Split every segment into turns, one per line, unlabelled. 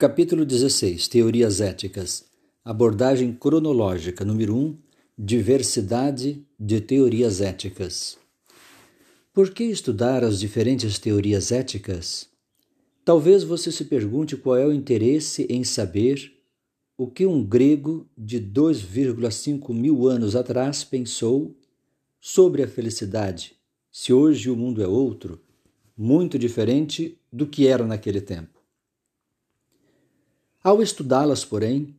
Capítulo 16 Teorias Éticas Abordagem cronológica número 1 Diversidade de teorias éticas. Por que estudar as diferentes teorias éticas? Talvez você se pergunte qual é o interesse em saber o que um grego de 2,5 mil anos atrás pensou sobre a felicidade, se hoje o mundo é outro, muito diferente do que era naquele tempo. Ao estudá-las, porém,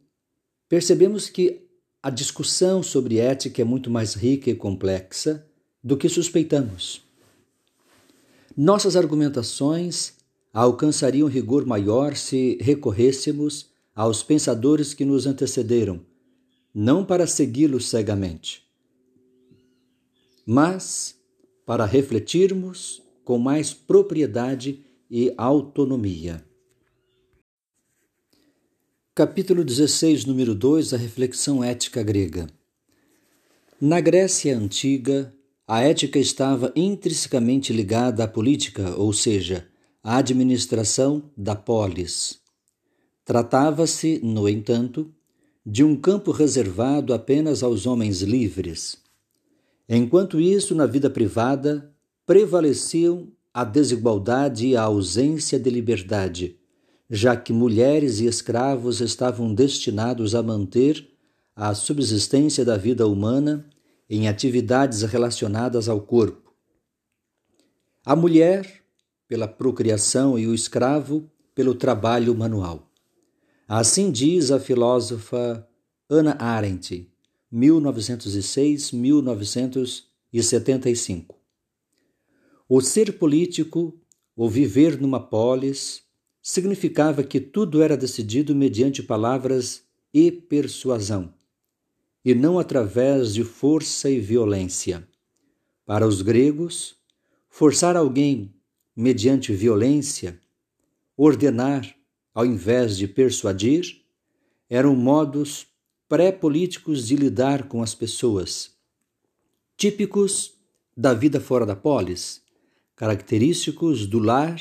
percebemos que a discussão sobre ética é muito mais rica e complexa do que suspeitamos. Nossas argumentações alcançariam rigor maior se recorrêssemos aos pensadores que nos antecederam, não para segui-los cegamente, mas para refletirmos com mais propriedade e autonomia. Capítulo 16, número 2 A reflexão ética grega. Na Grécia antiga, a ética estava intrinsecamente ligada à política, ou seja, à administração da polis. Tratava-se, no entanto, de um campo reservado apenas aos homens livres. Enquanto isso, na vida privada, prevaleciam a desigualdade e a ausência de liberdade já que mulheres e escravos estavam destinados a manter a subsistência da vida humana em atividades relacionadas ao corpo. A mulher, pela procriação, e o escravo, pelo trabalho manual. Assim diz a filósofa Ana Arendt, 1906-1975. O ser político, o viver numa polis, significava que tudo era decidido mediante palavras e persuasão, e não através de força e violência. Para os gregos, forçar alguém mediante violência, ordenar ao invés de persuadir, eram modos pré-políticos de lidar com as pessoas, típicos da vida fora da polis, característicos do lar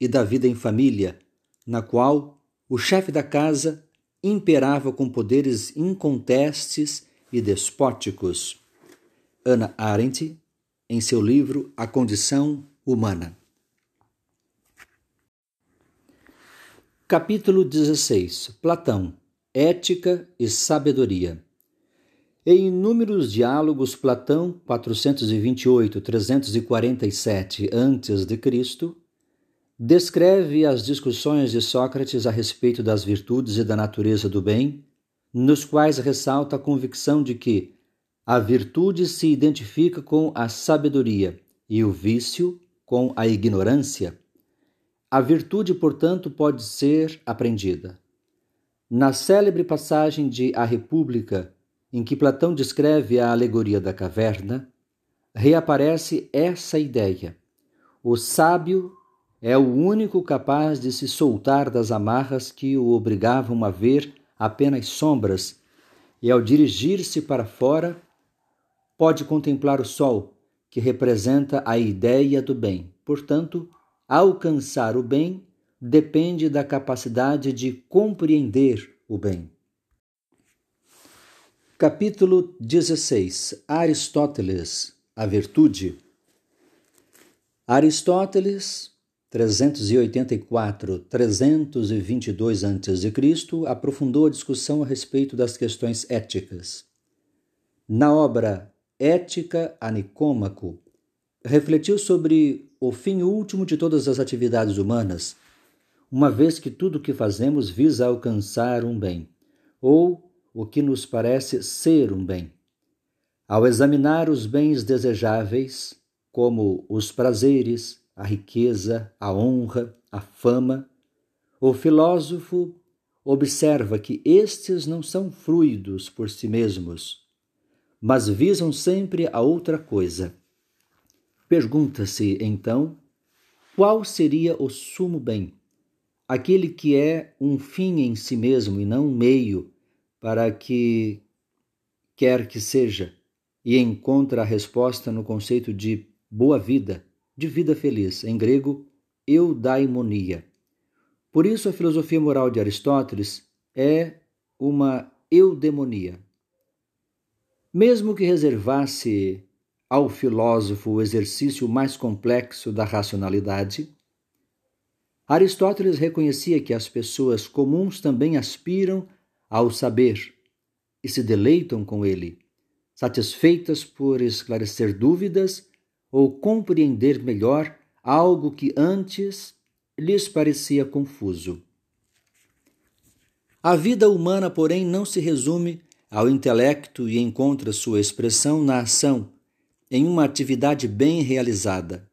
e da vida em família, na qual o chefe da casa imperava com poderes incontestes e despóticos. Ana Arendt, em seu livro A Condição Humana. Capítulo 16 Platão Ética e Sabedoria Em inúmeros diálogos, Platão, 428-347 a.C., descreve as discussões de Sócrates a respeito das virtudes e da natureza do bem, nos quais ressalta a convicção de que a virtude se identifica com a sabedoria e o vício com a ignorância. A virtude, portanto, pode ser aprendida. Na célebre passagem de A República, em que Platão descreve a alegoria da caverna, reaparece essa ideia. O sábio é o único capaz de se soltar das amarras que o obrigavam a ver apenas sombras, e ao dirigir-se para fora, pode contemplar o sol, que representa a ideia do bem. Portanto, alcançar o bem depende da capacidade de compreender o bem. Capítulo 16 Aristóteles, a virtude. Aristóteles 384, 322 a.C., aprofundou a discussão a respeito das questões éticas. Na obra Ética a Nicômaco, refletiu sobre o fim último de todas as atividades humanas, uma vez que tudo o que fazemos visa alcançar um bem, ou o que nos parece ser um bem. Ao examinar os bens desejáveis, como os prazeres, a riqueza, a honra, a fama, o filósofo observa que estes não são fluidos por si mesmos, mas visam sempre a outra coisa. Pergunta-se, então, qual seria o sumo bem? Aquele que é um fim em si mesmo e não um meio para que quer que seja, e encontra a resposta no conceito de boa vida de vida feliz, em grego, eudaimonia. Por isso, a filosofia moral de Aristóteles é uma eudemonia. Mesmo que reservasse ao filósofo o exercício mais complexo da racionalidade, Aristóteles reconhecia que as pessoas comuns também aspiram ao saber e se deleitam com ele, satisfeitas por esclarecer dúvidas ou compreender melhor algo que antes lhes parecia confuso. A vida humana, porém, não se resume ao intelecto e encontra sua expressão na ação, em uma atividade bem realizada.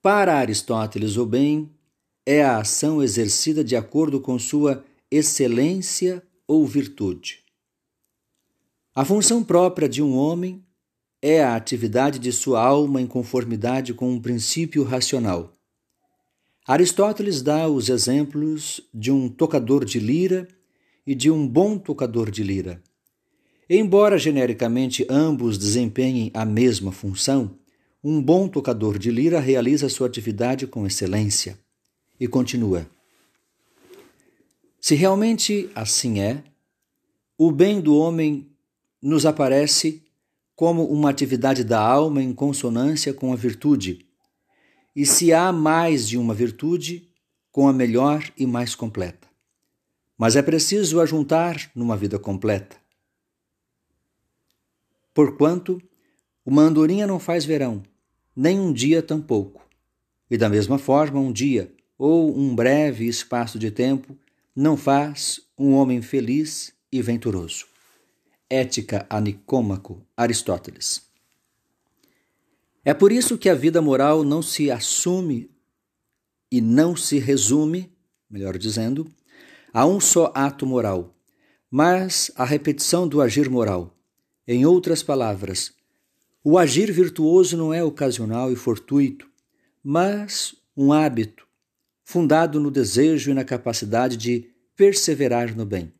Para Aristóteles, o bem é a ação exercida de acordo com sua excelência ou virtude. A função própria de um homem é a atividade de sua alma em conformidade com um princípio racional. Aristóteles dá os exemplos de um tocador de lira e de um bom tocador de lira. Embora genericamente ambos desempenhem a mesma função, um bom tocador de lira realiza sua atividade com excelência. E continua: Se realmente assim é, o bem do homem nos aparece como uma atividade da alma em consonância com a virtude e se há mais de uma virtude, com a melhor e mais completa. Mas é preciso ajuntar numa vida completa. Porquanto uma andorinha não faz verão, nem um dia tampouco. E da mesma forma, um dia ou um breve espaço de tempo não faz um homem feliz e venturoso. Ética a Nicômaco, Aristóteles. É por isso que a vida moral não se assume e não se resume, melhor dizendo, a um só ato moral, mas a repetição do agir moral. Em outras palavras, o agir virtuoso não é ocasional e fortuito, mas um hábito fundado no desejo e na capacidade de perseverar no bem.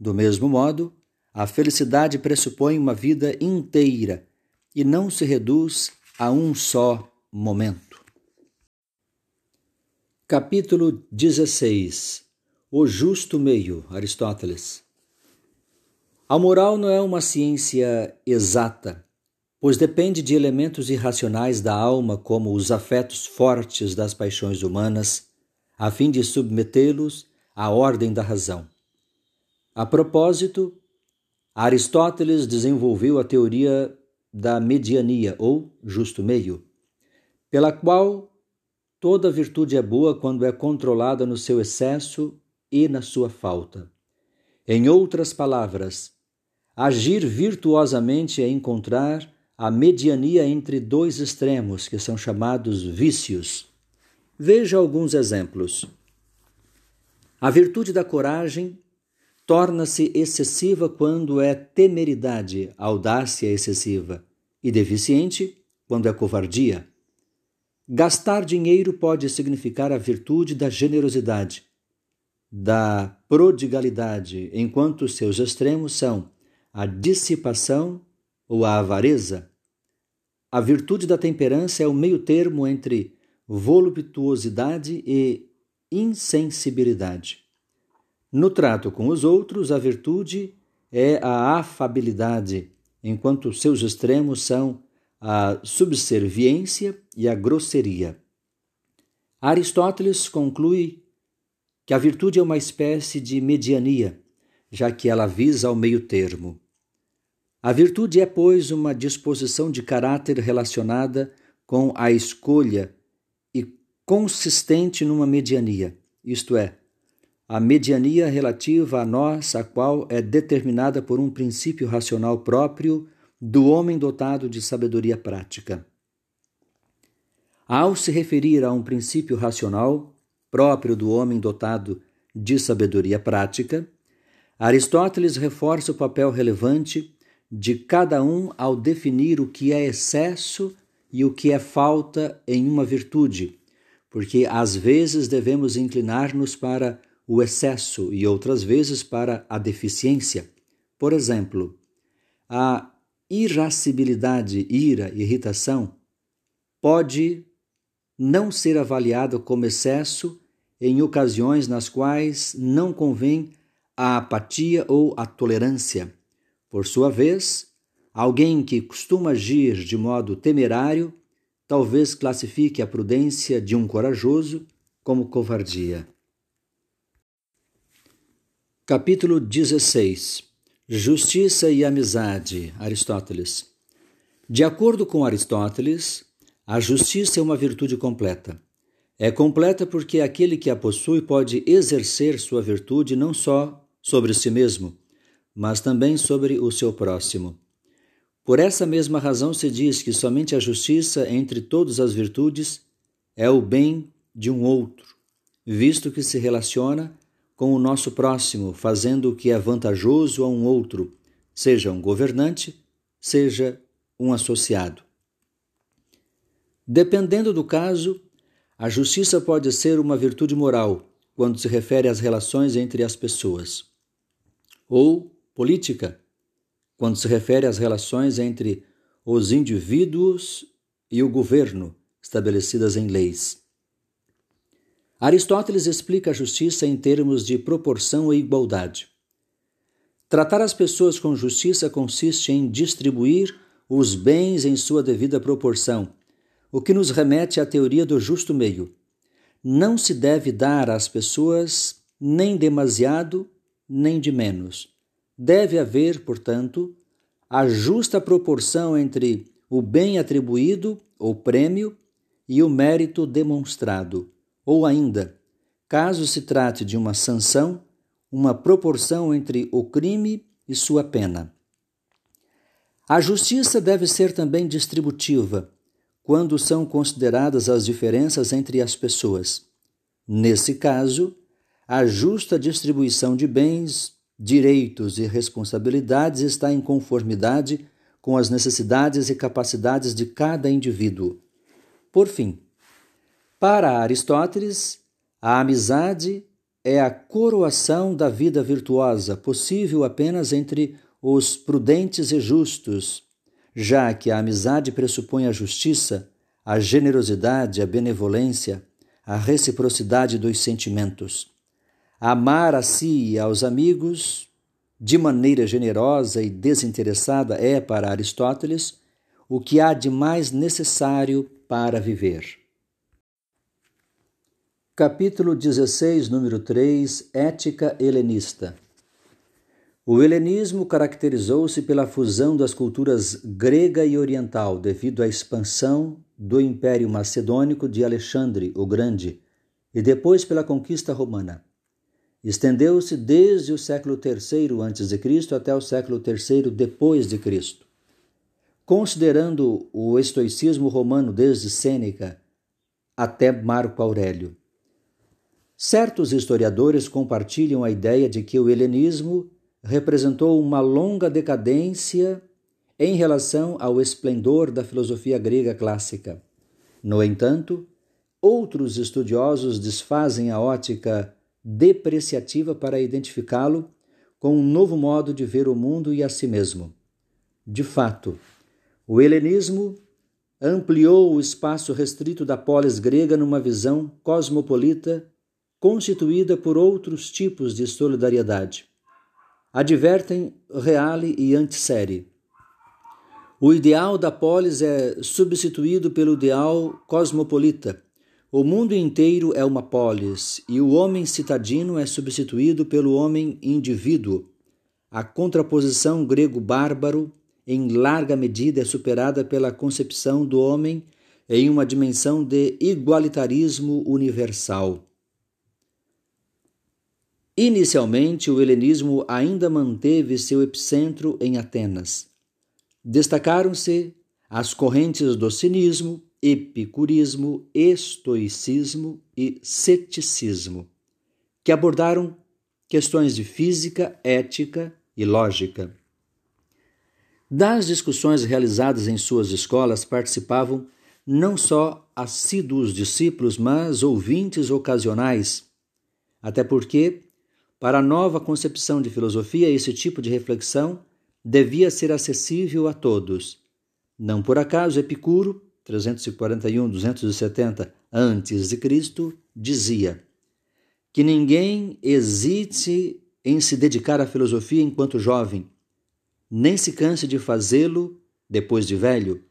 Do mesmo modo, a felicidade pressupõe uma vida inteira e não se reduz a um só momento. Capítulo 16 O justo meio, Aristóteles. A moral não é uma ciência exata, pois depende de elementos irracionais da alma, como os afetos fortes das paixões humanas, a fim de submetê-los à ordem da razão. A propósito, Aristóteles desenvolveu a teoria da mediania ou justo meio, pela qual toda virtude é boa quando é controlada no seu excesso e na sua falta. Em outras palavras, agir virtuosamente é encontrar a mediania entre dois extremos, que são chamados vícios. Veja alguns exemplos. A virtude da coragem torna-se excessiva quando é temeridade, audácia excessiva, e deficiente quando é covardia. Gastar dinheiro pode significar a virtude da generosidade, da prodigalidade, enquanto seus extremos são a dissipação ou a avareza. A virtude da temperança é o meio termo entre voluptuosidade e insensibilidade. No trato com os outros, a virtude é a afabilidade, enquanto seus extremos são a subserviência e a grosseria. Aristóteles conclui que a virtude é uma espécie de mediania, já que ela visa ao meio termo. A virtude é, pois, uma disposição de caráter relacionada com a escolha e consistente numa mediania, isto é, a mediania relativa a nós, a qual é determinada por um princípio racional próprio do homem dotado de sabedoria prática. Ao se referir a um princípio racional próprio do homem dotado de sabedoria prática, Aristóteles reforça o papel relevante de cada um ao definir o que é excesso e o que é falta em uma virtude, porque às vezes devemos inclinar-nos para o excesso e outras vezes para a deficiência. Por exemplo, a irascibilidade, ira, irritação pode não ser avaliada como excesso em ocasiões nas quais não convém a apatia ou a tolerância. Por sua vez, alguém que costuma agir de modo temerário talvez classifique a prudência de um corajoso como covardia. Capítulo 16 Justiça e amizade, Aristóteles. De acordo com Aristóteles, a justiça é uma virtude completa. É completa porque aquele que a possui pode exercer sua virtude não só sobre si mesmo, mas também sobre o seu próximo. Por essa mesma razão se diz que somente a justiça entre todas as virtudes é o bem de um outro, visto que se relaciona com o nosso próximo, fazendo o que é vantajoso a um outro, seja um governante, seja um associado. Dependendo do caso, a justiça pode ser uma virtude moral quando se refere às relações entre as pessoas, ou política quando se refere às relações entre os indivíduos e o governo estabelecidas em leis. Aristóteles explica a justiça em termos de proporção e igualdade. Tratar as pessoas com justiça consiste em distribuir os bens em sua devida proporção, o que nos remete à teoria do justo meio. Não se deve dar às pessoas nem demasiado, nem de menos. Deve haver, portanto, a justa proporção entre o bem atribuído, ou prêmio, e o mérito demonstrado ou ainda, caso se trate de uma sanção, uma proporção entre o crime e sua pena. A justiça deve ser também distributiva, quando são consideradas as diferenças entre as pessoas. Nesse caso, a justa distribuição de bens, direitos e responsabilidades está em conformidade com as necessidades e capacidades de cada indivíduo. Por fim, para Aristóteles, a amizade é a coroação da vida virtuosa, possível apenas entre os prudentes e justos, já que a amizade pressupõe a justiça, a generosidade, a benevolência, a reciprocidade dos sentimentos. Amar a si e aos amigos de maneira generosa e desinteressada é, para Aristóteles, o que há de mais necessário para viver. Capítulo 16, número 3 Ética helenista. O helenismo caracterizou-se pela fusão das culturas grega e oriental devido à expansão do Império Macedônico de Alexandre o Grande e depois pela conquista romana. Estendeu-se desde o século III a.C. até o século III depois de Cristo. Considerando o estoicismo romano desde Sêneca até Marco Aurélio, Certos historiadores compartilham a ideia de que o helenismo representou uma longa decadência em relação ao esplendor da filosofia grega clássica. No entanto, outros estudiosos desfazem a ótica depreciativa para identificá-lo com um novo modo de ver o mundo e a si mesmo. De fato, o helenismo ampliou o espaço restrito da polis grega numa visão cosmopolita constituída por outros tipos de solidariedade. Advertem Reale e Antissérie. O ideal da polis é substituído pelo ideal cosmopolita. O mundo inteiro é uma polis e o homem citadino é substituído pelo homem indivíduo. A contraposição grego-bárbaro, em larga medida, é superada pela concepção do homem em uma dimensão de igualitarismo universal. Inicialmente, o helenismo ainda manteve seu epicentro em Atenas. Destacaram-se as correntes do cinismo, epicurismo, estoicismo e ceticismo, que abordaram questões de física, ética e lógica. Das discussões realizadas em suas escolas participavam não só assíduos discípulos, mas ouvintes ocasionais, até porque para a nova concepção de filosofia, esse tipo de reflexão devia ser acessível a todos. Não por acaso Epicuro, 341-270 a.C., dizia: que ninguém hesite em se dedicar à filosofia enquanto jovem, nem se canse de fazê-lo depois de velho,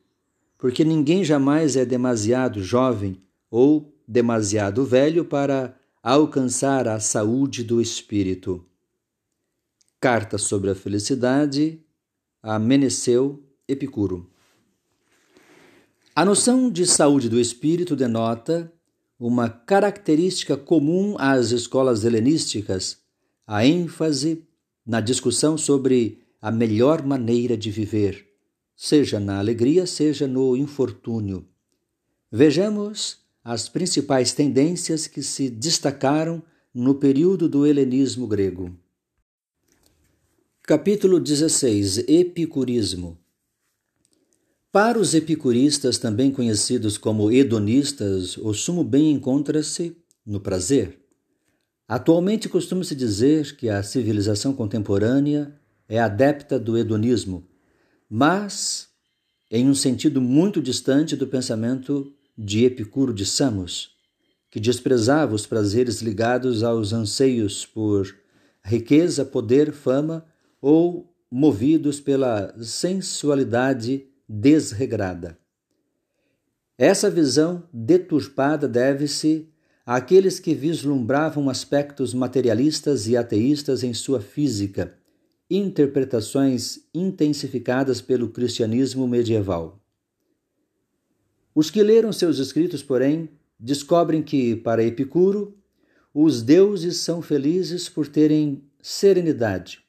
porque ninguém jamais é demasiado jovem ou demasiado velho para alcançar a saúde do espírito. Carta sobre a felicidade a Epicuro. A noção de saúde do espírito denota uma característica comum às escolas helenísticas, a ênfase na discussão sobre a melhor maneira de viver seja na alegria, seja no infortúnio. Vejamos as principais tendências que se destacaram no período do helenismo grego. Capítulo 16 Epicurismo Para os epicuristas, também conhecidos como hedonistas, o sumo bem encontra-se no prazer. Atualmente costuma-se dizer que a civilização contemporânea é adepta do hedonismo, mas em um sentido muito distante do pensamento de Epicuro de Samos, que desprezava os prazeres ligados aos anseios por riqueza, poder, fama ou movidos pela sensualidade desregrada. Essa visão deturpada deve-se àqueles que vislumbravam aspectos materialistas e ateístas em sua física interpretações intensificadas pelo cristianismo medieval. Os que leram seus escritos, porém, descobrem que, para Epicuro, os deuses são felizes por terem serenidade.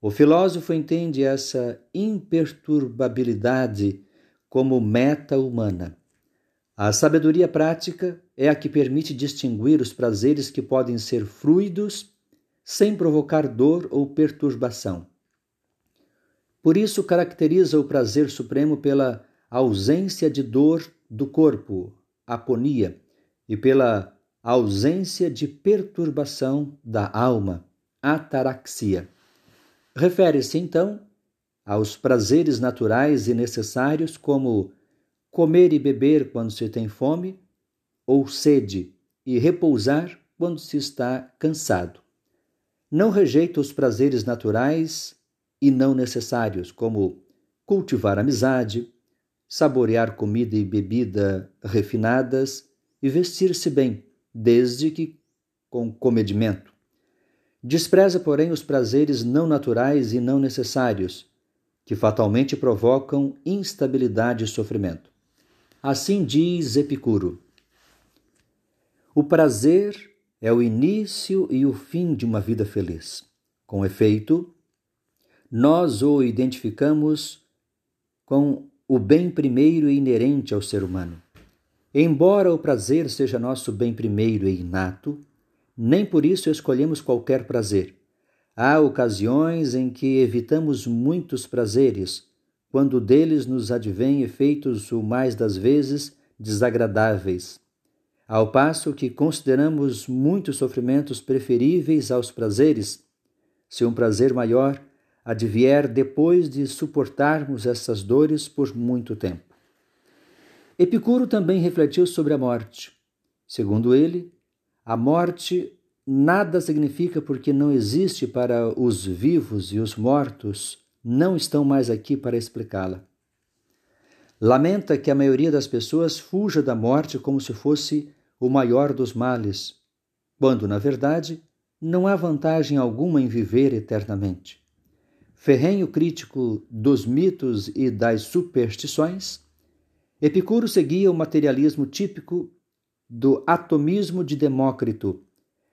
O filósofo entende essa imperturbabilidade como meta humana. A sabedoria prática é a que permite distinguir os prazeres que podem ser fluidos sem provocar dor ou perturbação. Por isso, caracteriza o prazer supremo pela ausência de dor do corpo, aponia, e pela ausência de perturbação da alma, ataraxia. Refere-se, então, aos prazeres naturais e necessários, como comer e beber quando se tem fome ou sede, e repousar quando se está cansado. Não rejeita os prazeres naturais e não necessários, como cultivar amizade, saborear comida e bebida refinadas e vestir-se bem, desde que com comedimento. Despreza, porém, os prazeres não naturais e não necessários, que fatalmente provocam instabilidade e sofrimento. Assim diz Epicuro: O prazer é o início e o fim de uma vida feliz. Com efeito, nós o identificamos com o bem primeiro e inerente ao ser humano. Embora o prazer seja nosso bem primeiro e inato, nem por isso escolhemos qualquer prazer. Há ocasiões em que evitamos muitos prazeres, quando deles nos advêm efeitos o mais das vezes desagradáveis ao passo que consideramos muitos sofrimentos preferíveis aos prazeres, se um prazer maior advier depois de suportarmos essas dores por muito tempo. Epicuro também refletiu sobre a morte. Segundo ele, a morte nada significa porque não existe para os vivos e os mortos não estão mais aqui para explicá-la. Lamenta que a maioria das pessoas fuja da morte como se fosse o maior dos males, quando, na verdade, não há vantagem alguma em viver eternamente. Ferrenho crítico dos mitos e das superstições, Epicuro seguia o materialismo típico do atomismo de Demócrito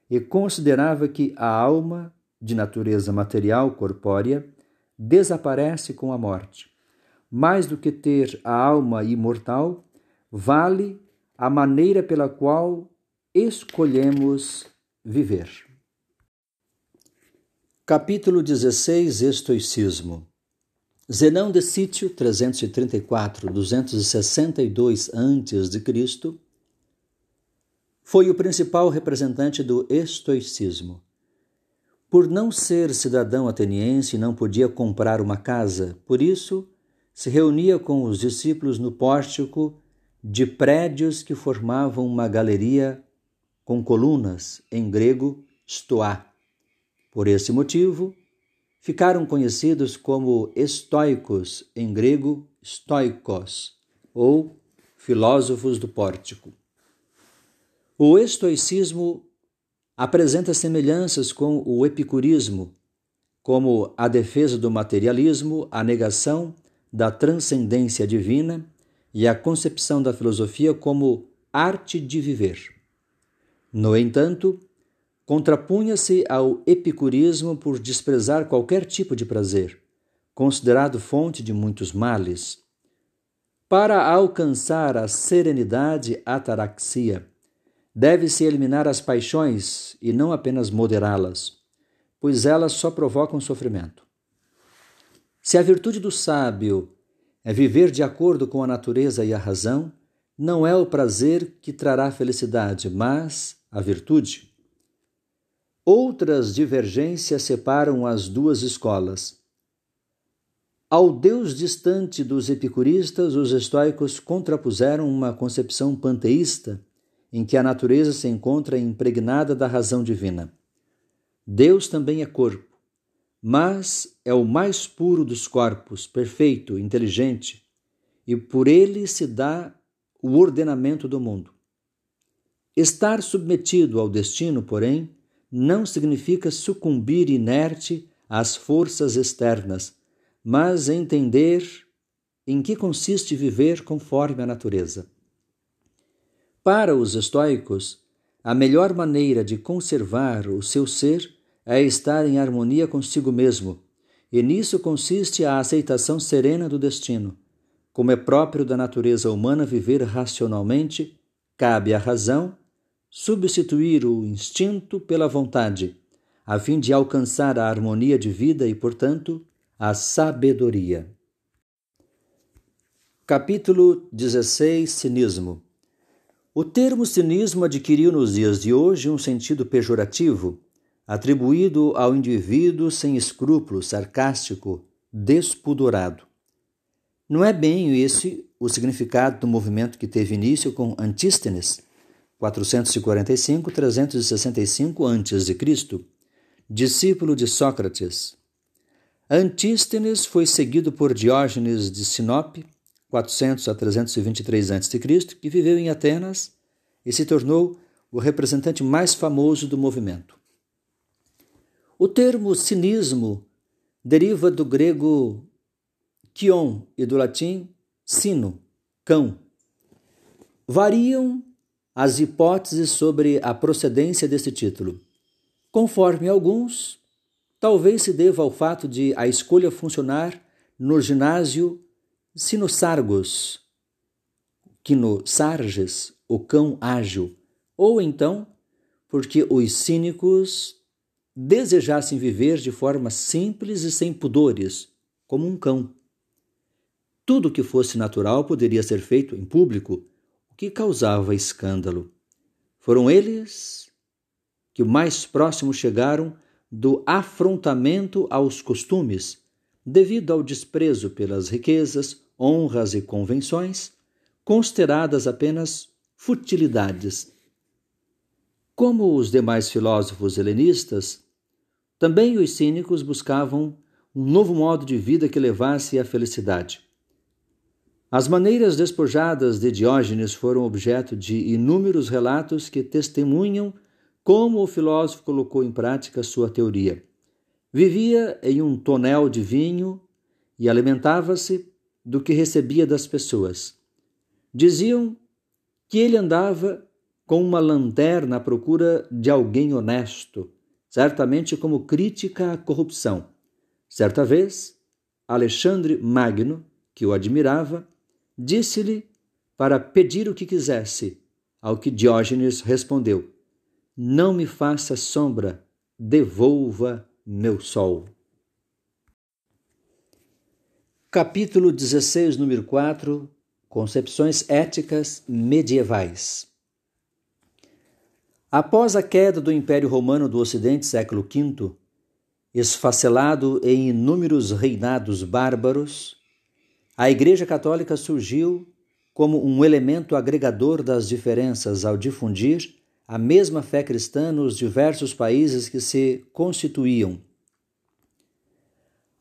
e considerava que a alma, de natureza material corpórea, desaparece com a morte. Mais do que ter a alma imortal, vale a maneira pela qual escolhemos viver. Capítulo 16 Estoicismo Zenão de Sítio, 334-262 a.C., foi o principal representante do estoicismo. Por não ser cidadão ateniense, não podia comprar uma casa, por isso se reunia com os discípulos no pórtico de prédios que formavam uma galeria com colunas, em grego, stoa. Por esse motivo, ficaram conhecidos como estoicos, em grego, stoikos, ou filósofos do pórtico. O estoicismo apresenta semelhanças com o epicurismo, como a defesa do materialismo, a negação da transcendência divina e a concepção da filosofia como arte de viver. No entanto, contrapunha-se ao epicurismo por desprezar qualquer tipo de prazer, considerado fonte de muitos males. Para alcançar a serenidade ataraxia, deve-se eliminar as paixões e não apenas moderá-las, pois elas só provocam sofrimento. Se a virtude do sábio é viver de acordo com a natureza e a razão, não é o prazer que trará felicidade, mas a virtude. Outras divergências separam as duas escolas. Ao Deus distante dos epicuristas, os estoicos contrapuseram uma concepção panteísta em que a natureza se encontra impregnada da razão divina. Deus também é corpo, mas é o mais puro dos corpos, perfeito, inteligente, e por ele se dá o ordenamento do mundo. Estar submetido ao destino, porém, não significa sucumbir inerte às forças externas, mas entender em que consiste viver conforme a natureza. Para os estoicos, a melhor maneira de conservar o seu ser é estar em harmonia consigo mesmo, e nisso consiste a aceitação serena do destino. Como é próprio da natureza humana viver racionalmente, cabe à razão substituir o instinto pela vontade, a fim de alcançar a harmonia de vida e, portanto, a sabedoria. Capítulo 16 Cinismo O termo cinismo adquiriu nos dias de hoje um sentido pejorativo, atribuído ao indivíduo sem escrúpulos, sarcástico, despudorado. Não é bem esse o significado do movimento que teve início com Antístenes 445-365 a.C., discípulo de Sócrates. Antístenes foi seguido por Diógenes de Sinope, 400 a 323 a.C., que viveu em Atenas e se tornou o representante mais famoso do movimento. O termo cinismo deriva do grego kion e do latim sino, cão. Variam as hipóteses sobre a procedência desse título. Conforme alguns, talvez se deva ao fato de a escolha funcionar no ginásio Sinosargos, Sarges, o cão ágil, ou então porque os cínicos desejassem viver de forma simples e sem pudores, como um cão. Tudo que fosse natural poderia ser feito em público que causava escândalo. Foram eles que mais próximo chegaram do afrontamento aos costumes, devido ao desprezo pelas riquezas, honras e convenções, consideradas apenas futilidades. Como os demais filósofos helenistas, também os cínicos buscavam um novo modo de vida que levasse à felicidade. As maneiras despojadas de Diógenes foram objeto de inúmeros relatos que testemunham como o filósofo colocou em prática sua teoria. Vivia em um tonel de vinho e alimentava-se do que recebia das pessoas. Diziam que ele andava com uma lanterna à procura de alguém honesto, certamente como crítica à corrupção. Certa vez, Alexandre Magno, que o admirava, disse-lhe para pedir o que quisesse, ao que Diógenes respondeu: Não me faça sombra, devolva meu sol. Capítulo 16, número 4 Concepções éticas medievais. Após a queda do Império Romano do Ocidente, século V, esfacelado em inúmeros reinados bárbaros, a Igreja Católica surgiu como um elemento agregador das diferenças ao difundir a mesma fé cristã nos diversos países que se constituíam.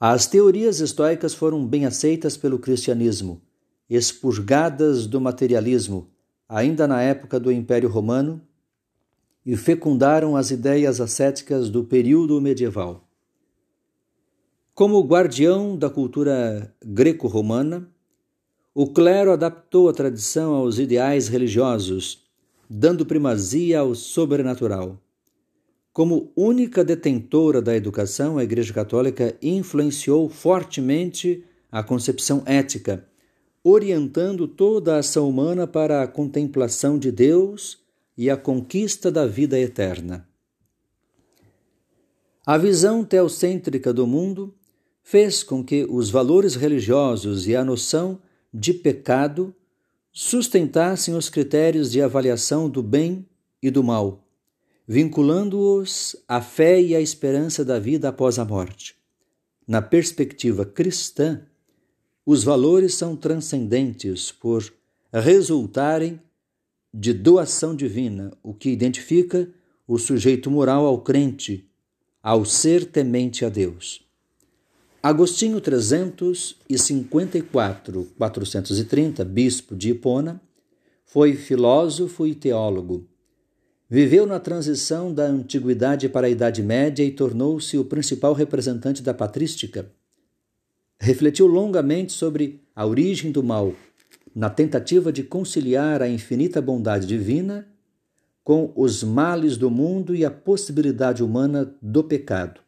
As teorias estoicas foram bem aceitas pelo cristianismo, expurgadas do materialismo, ainda na época do Império Romano, e fecundaram as ideias ascéticas do período medieval. Como guardião da cultura greco-romana, o clero adaptou a tradição aos ideais religiosos, dando primazia ao sobrenatural. Como única detentora da educação, a Igreja Católica influenciou fortemente a concepção ética, orientando toda a ação humana para a contemplação de Deus e a conquista da vida eterna. A visão teocêntrica do mundo fez com que os valores religiosos e a noção de pecado sustentassem os critérios de avaliação do bem e do mal, vinculando-os à fé e à esperança da vida após a morte. Na perspectiva cristã, os valores são transcendentes por resultarem de doação divina, o que identifica o sujeito moral ao crente, ao ser temente a Deus. Agostinho 354, 430, bispo de Hipona, foi filósofo e teólogo. Viveu na transição da antiguidade para a Idade Média e tornou-se o principal representante da patrística. Refletiu longamente sobre a origem do mal, na tentativa de conciliar a infinita bondade divina com os males do mundo e a possibilidade humana do pecado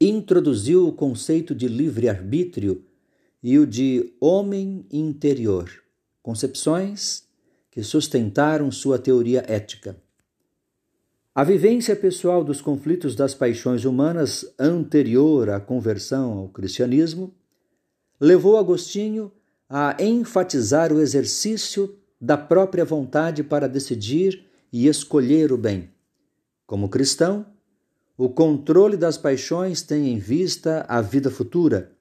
introduziu o conceito de livre-arbítrio e o de homem interior, concepções que sustentaram sua teoria ética. A vivência pessoal dos conflitos das paixões humanas anterior à conversão ao cristianismo levou Agostinho a enfatizar o exercício da própria vontade para decidir e escolher o bem. Como cristão, o controle das paixões tem em vista a vida futura,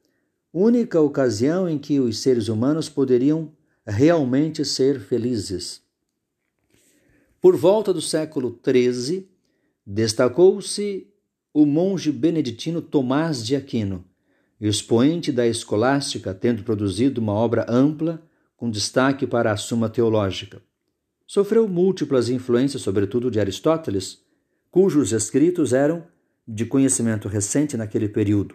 única ocasião em que os seres humanos poderiam realmente ser felizes. Por volta do século XIII, destacou-se o monge beneditino Tomás de Aquino, expoente da escolástica, tendo produzido uma obra ampla com destaque para a Suma Teológica. Sofreu múltiplas influências, sobretudo de Aristóteles, cujos escritos eram de conhecimento recente naquele período.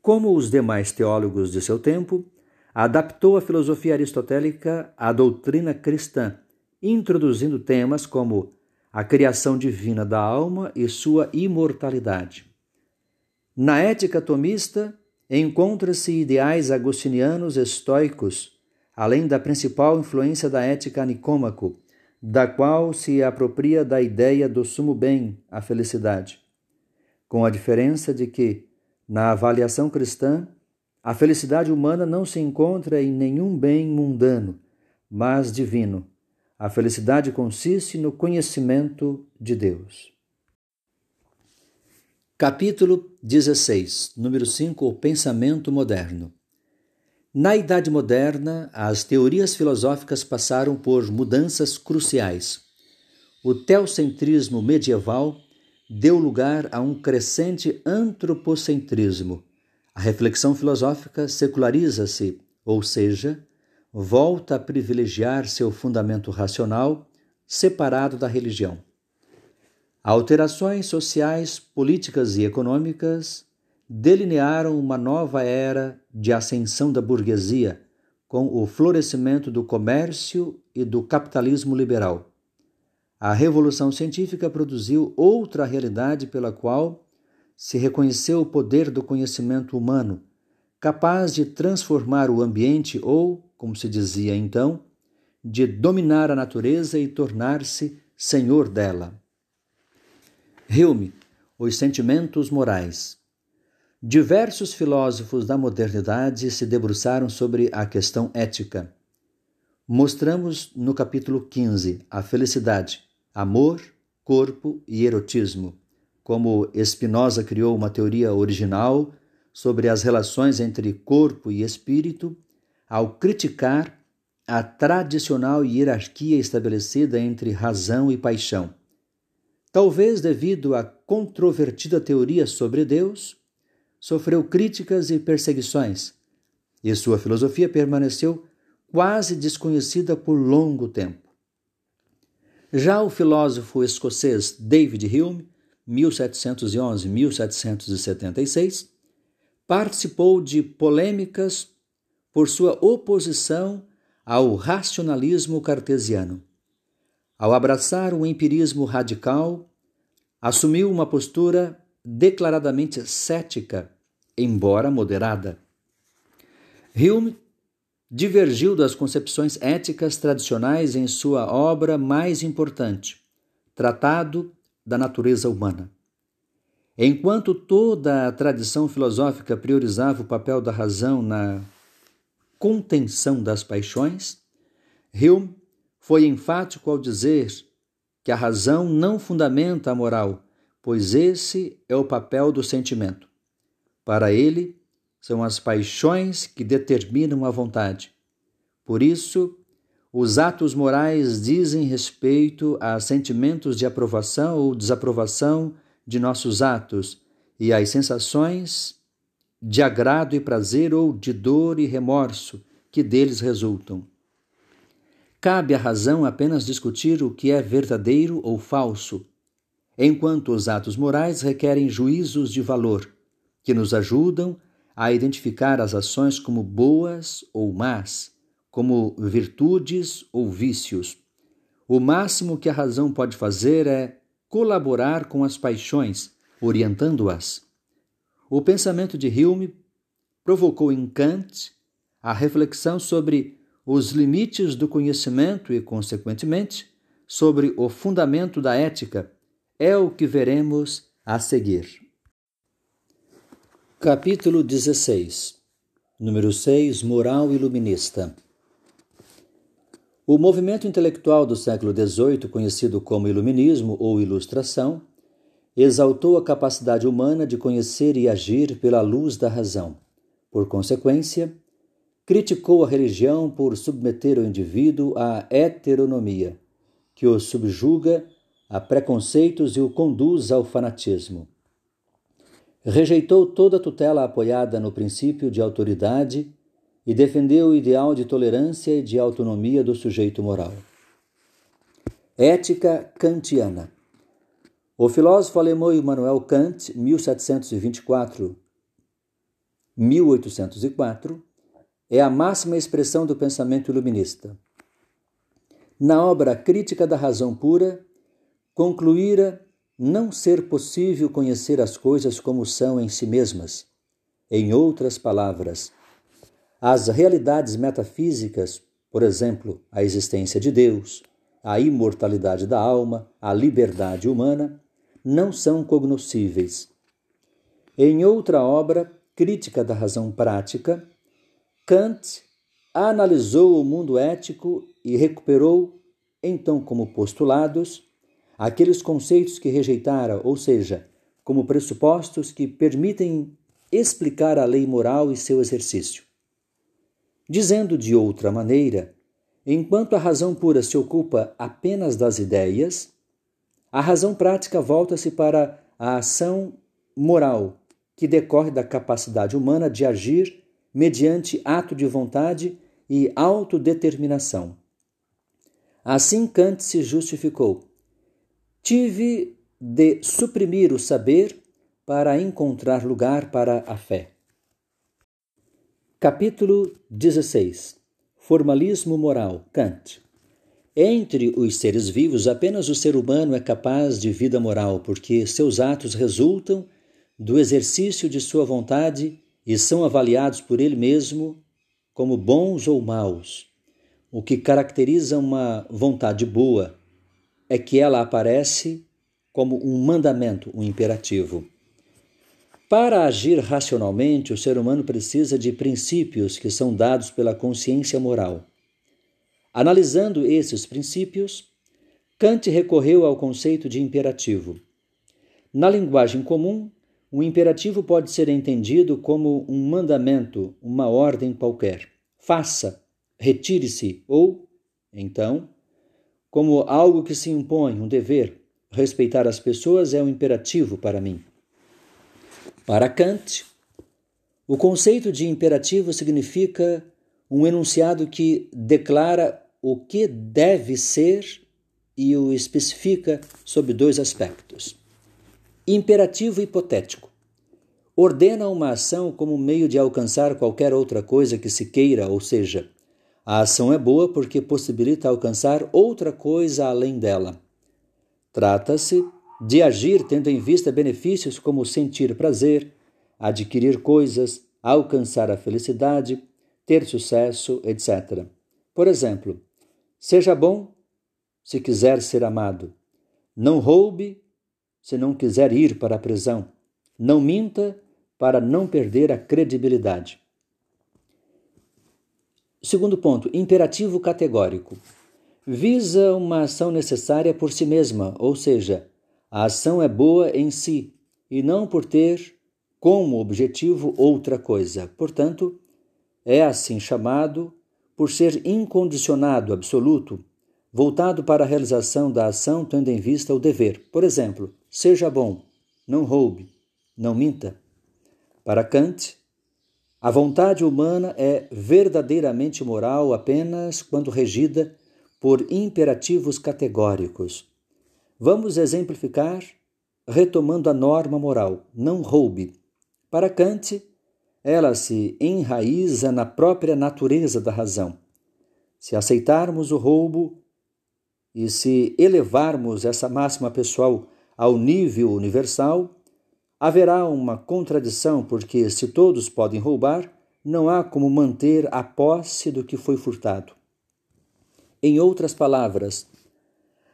Como os demais teólogos de seu tempo, adaptou a filosofia aristotélica à doutrina cristã, introduzindo temas como a criação divina da alma e sua imortalidade. Na ética tomista, encontra-se ideais agostinianos estoicos, além da principal influência da ética nicômaco, da qual se apropria da ideia do sumo bem, a felicidade com a diferença de que, na avaliação cristã, a felicidade humana não se encontra em nenhum bem mundano, mas divino. A felicidade consiste no conhecimento de Deus. Capítulo 16, número 5, o pensamento moderno. Na Idade Moderna, as teorias filosóficas passaram por mudanças cruciais. O teocentrismo medieval deu lugar a um crescente antropocentrismo. A reflexão filosófica seculariza-se, ou seja, volta a privilegiar seu fundamento racional separado da religião. Alterações sociais, políticas e econômicas delinearam uma nova era de ascensão da burguesia, com o florescimento do comércio e do capitalismo liberal. A revolução científica produziu outra realidade pela qual se reconheceu o poder do conhecimento humano, capaz de transformar o ambiente ou, como se dizia então, de dominar a natureza e tornar-se senhor dela. Hume, Os Sentimentos Morais. Diversos filósofos da modernidade se debruçaram sobre a questão ética. Mostramos no capítulo 15 a felicidade, amor, corpo e erotismo. Como Spinoza criou uma teoria original sobre as relações entre corpo e espírito, ao criticar a tradicional hierarquia estabelecida entre razão e paixão. Talvez devido à controvertida teoria sobre Deus, sofreu críticas e perseguições, e sua filosofia permaneceu quase desconhecida por longo tempo. Já o filósofo escocês David Hume, 1711-1776, participou de polêmicas por sua oposição ao racionalismo cartesiano. Ao abraçar o empirismo radical, assumiu uma postura declaradamente cética, embora moderada. Hume divergiu das concepções éticas tradicionais em sua obra mais importante, Tratado da Natureza Humana. Enquanto toda a tradição filosófica priorizava o papel da razão na contenção das paixões, Hume foi enfático ao dizer que a razão não fundamenta a moral, pois esse é o papel do sentimento. Para ele, são as paixões que determinam a vontade. Por isso, os atos morais dizem respeito a sentimentos de aprovação ou desaprovação de nossos atos e às sensações de agrado e prazer ou de dor e remorso que deles resultam. Cabe à razão apenas discutir o que é verdadeiro ou falso, enquanto os atos morais requerem juízos de valor, que nos ajudam a identificar as ações como boas ou más, como virtudes ou vícios. O máximo que a razão pode fazer é colaborar com as paixões, orientando-as. O pensamento de Hume provocou em Kant a reflexão sobre os limites do conhecimento e, consequentemente, sobre o fundamento da ética, é o que veremos a seguir. Capítulo 16 Número 6 Moral Iluminista O movimento intelectual do século XVIII, conhecido como Iluminismo ou Ilustração, exaltou a capacidade humana de conhecer e agir pela luz da razão. Por consequência, criticou a religião por submeter o indivíduo à heteronomia, que o subjuga a preconceitos e o conduz ao fanatismo. Rejeitou toda tutela apoiada no princípio de autoridade e defendeu o ideal de tolerância e de autonomia do sujeito moral. Ética kantiana. O filósofo alemão Immanuel Kant, 1724 1804, é a máxima expressão do pensamento iluminista. Na obra Crítica da Razão Pura, concluíra não ser possível conhecer as coisas como são em si mesmas. Em outras palavras, as realidades metafísicas, por exemplo, a existência de Deus, a imortalidade da alma, a liberdade humana, não são cognoscíveis. Em outra obra, Crítica da Razão Prática, Kant analisou o mundo ético e recuperou, então, como postulados, aqueles conceitos que rejeitara, ou seja, como pressupostos que permitem explicar a lei moral e seu exercício. Dizendo de outra maneira, enquanto a razão pura se ocupa apenas das ideias, a razão prática volta-se para a ação moral, que decorre da capacidade humana de agir mediante ato de vontade e autodeterminação. Assim Kant se justificou. Tive de suprimir o saber para encontrar lugar para a fé. Capítulo 16 Formalismo moral Kant Entre os seres vivos, apenas o ser humano é capaz de vida moral, porque seus atos resultam do exercício de sua vontade e são avaliados por ele mesmo como bons ou maus. O que caracteriza uma vontade boa é que ela aparece como um mandamento, um imperativo. Para agir racionalmente, o ser humano precisa de princípios que são dados pela consciência moral. Analisando esses princípios, Kant recorreu ao conceito de imperativo. Na linguagem comum, o imperativo pode ser entendido como um mandamento, uma ordem qualquer. Faça, retire-se, ou, então, como algo que se impõe, um dever, respeitar as pessoas é um imperativo para mim. Para Kant, o conceito de imperativo significa um enunciado que declara o que deve ser e o especifica sob dois aspectos. Imperativo hipotético. Ordena uma ação como meio de alcançar qualquer outra coisa que se queira, ou seja, a ação é boa porque possibilita alcançar outra coisa além dela. Trata-se de agir tendo em vista benefícios como sentir prazer, adquirir coisas, alcançar a felicidade, ter sucesso, etc. Por exemplo, seja bom se quiser ser amado. Não roube se não quiser ir para a prisão. Não minta para não perder a credibilidade. Segundo ponto, imperativo categórico. Visa uma ação necessária por si mesma, ou seja, a ação é boa em si e não por ter como objetivo outra coisa. Portanto, é assim chamado por ser incondicionado, absoluto, voltado para a realização da ação tendo em vista o dever. Por exemplo, seja bom, não roube, não minta. Para Kant, a vontade humana é verdadeiramente moral apenas quando regida por imperativos categóricos. Vamos exemplificar retomando a norma moral: não roube. Para Kant, ela se enraiza na própria natureza da razão. Se aceitarmos o roubo e se elevarmos essa máxima pessoal ao nível universal, haverá uma contradição, porque se todos podem roubar, não há como manter a posse do que foi furtado. Em outras palavras,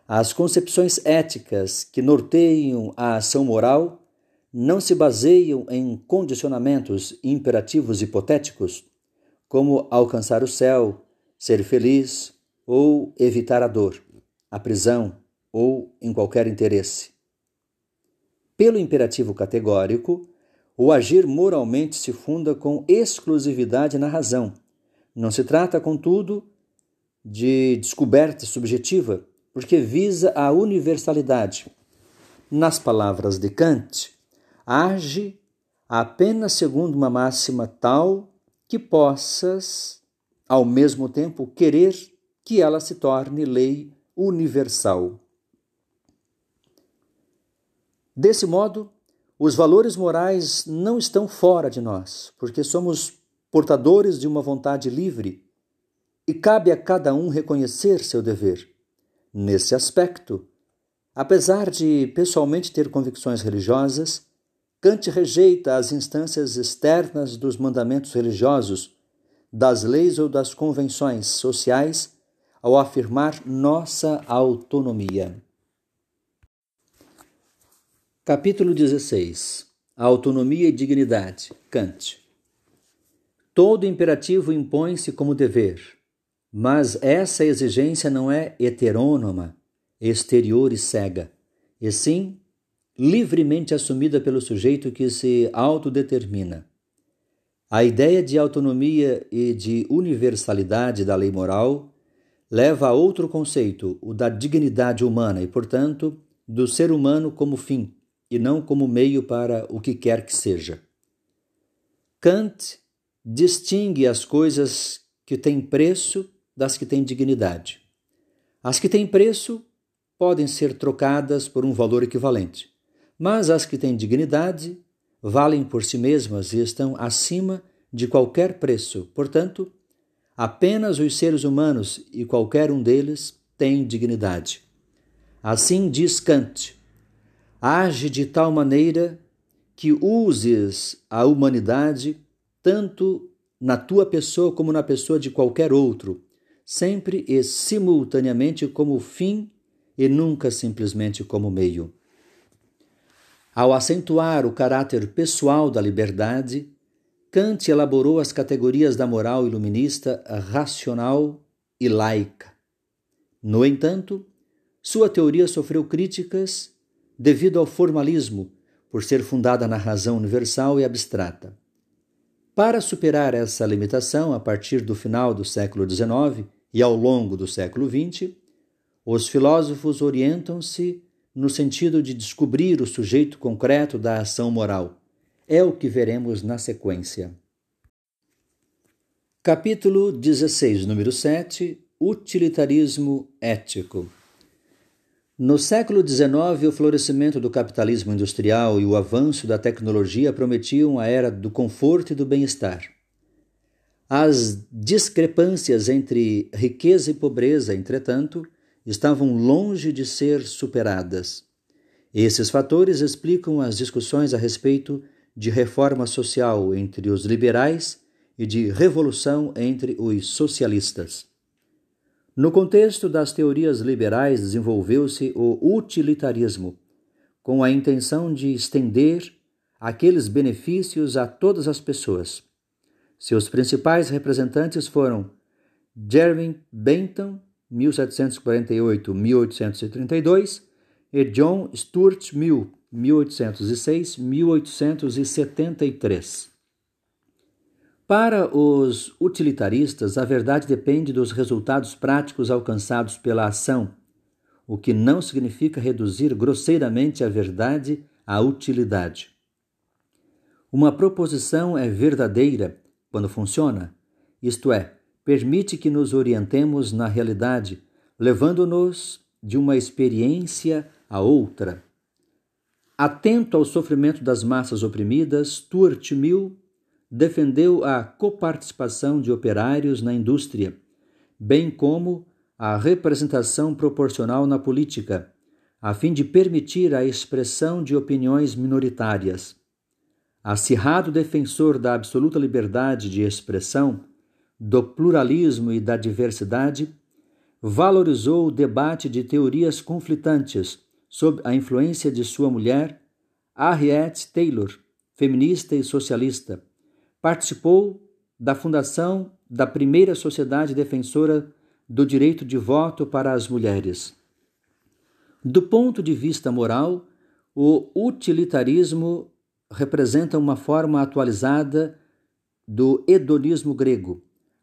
as concepções éticas que norteiam a ação moral não se baseiam em condicionamentos imperativos hipotéticos, como alcançar o céu, ser feliz ou evitar a dor a prisão ou em qualquer interesse. Pelo imperativo categórico, o agir moralmente se funda com exclusividade na razão. Não se trata, contudo, de descoberta subjetiva, porque visa a universalidade. Nas palavras de Kant, age apenas segundo uma máxima tal que possas, ao mesmo tempo, querer que ela se torne lei universal. Desse modo, os valores morais não estão fora de nós, porque somos portadores de uma vontade livre e cabe a cada um reconhecer seu dever. Nesse aspecto, apesar de pessoalmente ter convicções religiosas, Kant rejeita as instâncias externas dos mandamentos religiosos, das leis ou das convenções sociais ao afirmar nossa autonomia. Capítulo 16 Autonomia e dignidade. Kant. Todo imperativo impõe-se como dever, mas essa exigência não é heterônoma, exterior e cega, e sim livremente assumida pelo sujeito que se autodetermina. A ideia de autonomia e de universalidade da lei moral leva a outro conceito, o da dignidade humana e, portanto, do ser humano como fim e não como meio para o que quer que seja. Kant distingue as coisas que têm preço das que têm dignidade. As que têm preço podem ser trocadas por um valor equivalente, mas as que têm dignidade valem por si mesmas e estão acima de qualquer preço. Portanto, Apenas os seres humanos e qualquer um deles tem dignidade. Assim diz Kant: age de tal maneira que uses a humanidade tanto na tua pessoa como na pessoa de qualquer outro, sempre e simultaneamente como fim e nunca simplesmente como meio. Ao acentuar o caráter pessoal da liberdade, Kant elaborou as categorias da moral iluminista racional e laica. No entanto, sua teoria sofreu críticas devido ao formalismo, por ser fundada na razão universal e abstrata. Para superar essa limitação, a partir do final do século XIX e ao longo do século XX, os filósofos orientam-se no sentido de descobrir o sujeito concreto da ação moral. É o que veremos na sequência. Capítulo 16, número 7 Utilitarismo ético. No século XIX, o florescimento do capitalismo industrial e o avanço da tecnologia prometiam a era do conforto e do bem-estar. As discrepâncias entre riqueza e pobreza, entretanto, estavam longe de ser superadas. Esses fatores explicam as discussões a respeito de reforma social entre os liberais e de revolução entre os socialistas. No contexto das teorias liberais, desenvolveu-se o utilitarismo, com a intenção de estender aqueles benefícios a todas as pessoas. Seus principais representantes foram Jeremy Bentham, 1748-1832, e John Stuart Mill, 1806-1873. Para os utilitaristas, a verdade depende dos resultados práticos alcançados pela ação, o que não significa reduzir grosseiramente a verdade à utilidade. Uma proposição é verdadeira quando funciona, isto é, permite que nos orientemos na realidade, levando-nos de uma experiência a outra. Atento ao sofrimento das massas oprimidas, Stuart Mill defendeu a coparticipação de operários na indústria, bem como a representação proporcional na política, a fim de permitir a expressão de opiniões minoritárias. Acirrado defensor da absoluta liberdade de expressão, do pluralismo e da diversidade, valorizou o debate de teorias conflitantes sob a influência de sua mulher, Harriet Taylor, feminista e socialista, Participou da fundação da primeira sociedade defensora do direito de voto para as mulheres. Do ponto de vista moral, o utilitarismo representa uma forma atualizada do hedonismo grego,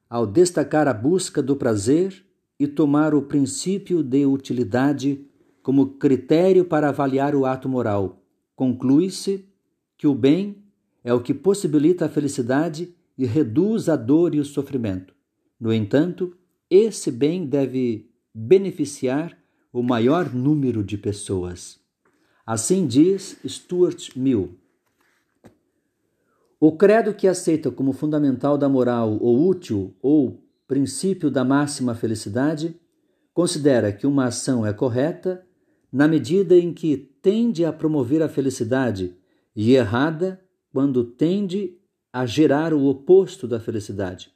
ao destacar a busca do prazer e tomar o princípio de utilidade como critério para avaliar o ato moral. Conclui-se que o bem é o que possibilita a felicidade e reduz a dor e o sofrimento. No entanto, esse bem deve beneficiar o maior número de pessoas. Assim diz Stuart Mill. O credo que aceita como fundamental da moral ou útil ou princípio da máxima felicidade considera que uma ação é correta na medida em que tende a promover a felicidade e errada quando tende a gerar o oposto da felicidade.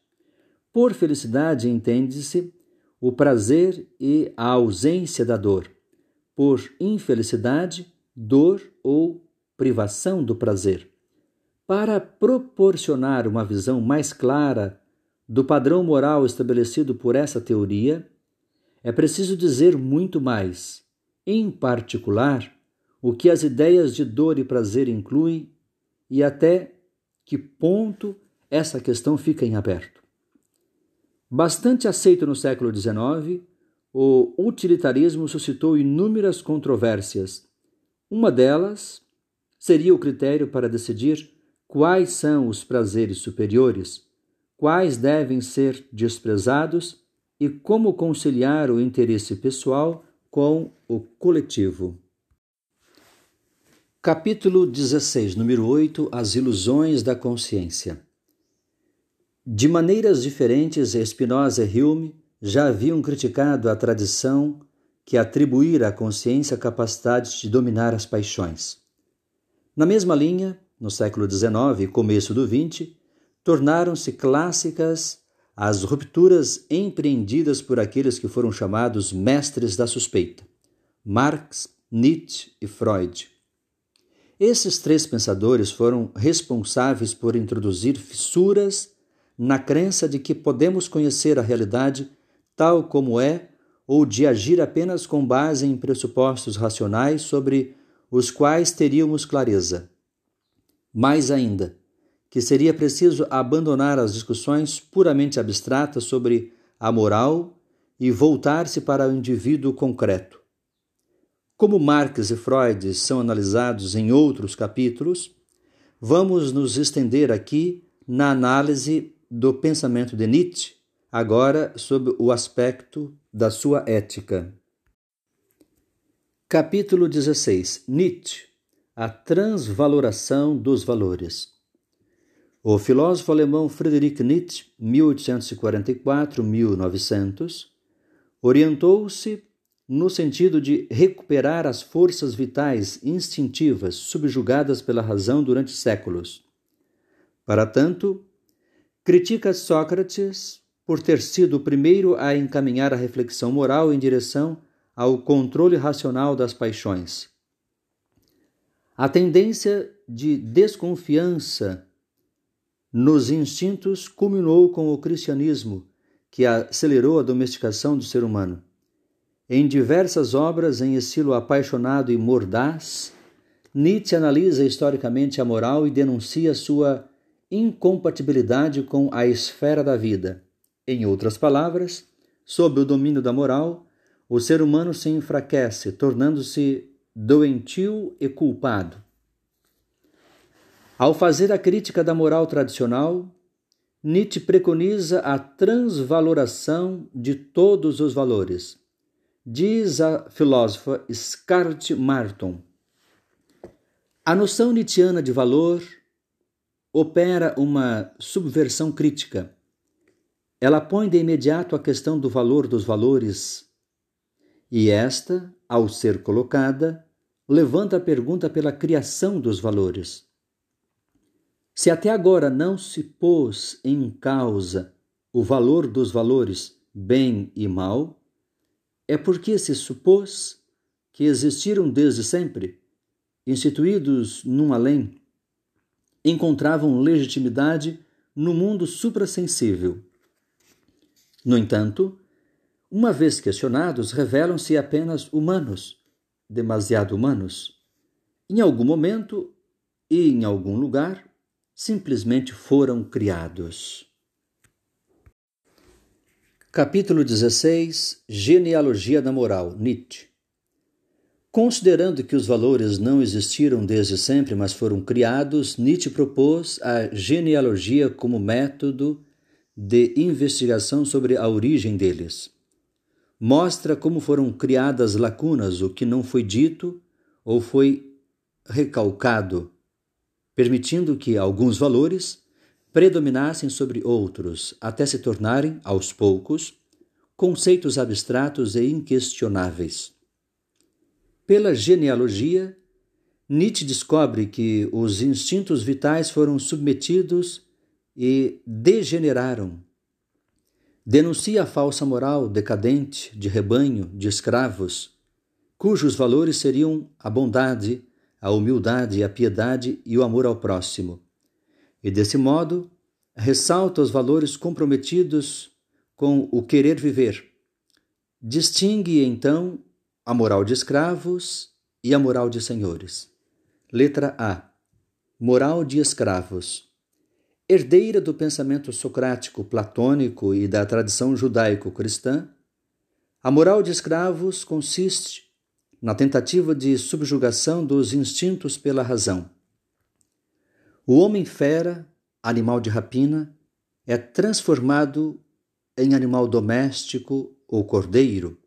Por felicidade entende-se o prazer e a ausência da dor. Por infelicidade, dor ou privação do prazer. Para proporcionar uma visão mais clara do padrão moral estabelecido por essa teoria, é preciso dizer muito mais, em particular, o que as ideias de dor e prazer incluem e até que ponto essa questão fica em aberto. Bastante aceito no século XIX, o utilitarismo suscitou inúmeras controvérsias. Uma delas seria o critério para decidir quais são os prazeres superiores, quais devem ser desprezados e como conciliar o interesse pessoal com o coletivo. Capítulo 16, número 8 As ilusões da consciência. De maneiras diferentes, Spinoza e Hume já haviam criticado a tradição que atribuíra à consciência a capacidade de dominar as paixões. Na mesma linha, no século XIX e começo do XX, tornaram-se clássicas as rupturas empreendidas por aqueles que foram chamados mestres da suspeita: Marx, Nietzsche e Freud esses três pensadores foram responsáveis por introduzir fissuras na crença de que podemos conhecer a realidade tal como é ou de agir apenas com base em pressupostos racionais sobre os quais teríamos clareza. Mais ainda, que seria preciso abandonar as discussões puramente abstratas sobre a moral e voltar-se para o indivíduo concreto. Como Marx e Freud são analisados em outros capítulos, vamos nos estender aqui na análise do pensamento de Nietzsche, agora sob o aspecto da sua ética. Capítulo 16 Nietzsche A transvaloração dos valores. O filósofo alemão Friedrich Nietzsche, 1844-1900, orientou-se no sentido de recuperar as forças vitais instintivas subjugadas pela razão durante séculos. Para tanto, critica Sócrates por ter sido o primeiro a encaminhar a reflexão moral em direção ao controle racional das paixões. A tendência de desconfiança nos instintos culminou com o cristianismo, que acelerou a domesticação do ser humano. Em diversas obras em estilo apaixonado e mordaz, Nietzsche analisa historicamente a moral e denuncia sua incompatibilidade com a esfera da vida. Em outras palavras, sob o domínio da moral, o ser humano se enfraquece, tornando-se doentio e culpado. Ao fazer a crítica da moral tradicional, Nietzsche preconiza a transvaloração de todos os valores. Diz a filósofa Scarlett Martin. A noção nietzschiana de valor opera uma subversão crítica. Ela põe de imediato a questão do valor dos valores, e esta, ao ser colocada, levanta a pergunta pela criação dos valores. Se até agora não se pôs em causa o valor dos valores bem e mal, é porque se supôs que existiram desde sempre, instituídos num além, encontravam legitimidade no mundo suprassensível. No entanto, uma vez questionados, revelam-se apenas humanos, demasiado humanos. Em algum momento e em algum lugar, simplesmente foram criados. Capítulo 16 Genealogia da Moral Nietzsche Considerando que os valores não existiram desde sempre, mas foram criados, Nietzsche propôs a genealogia como método de investigação sobre a origem deles. Mostra como foram criadas lacunas, o que não foi dito ou foi recalcado permitindo que alguns valores predominassem sobre outros, até se tornarem, aos poucos, conceitos abstratos e inquestionáveis. Pela genealogia, Nietzsche descobre que os instintos vitais foram submetidos e degeneraram. Denuncia a falsa moral decadente de rebanho de escravos, cujos valores seriam a bondade, a humildade, a piedade e o amor ao próximo. E desse modo, ressalta os valores comprometidos com o querer viver. Distingue então a moral de escravos e a moral de senhores. Letra A. Moral de escravos. Herdeira do pensamento socrático, platônico e da tradição judaico-cristã, a moral de escravos consiste na tentativa de subjugação dos instintos pela razão. O homem fera, animal de rapina, é transformado em animal doméstico ou cordeiro.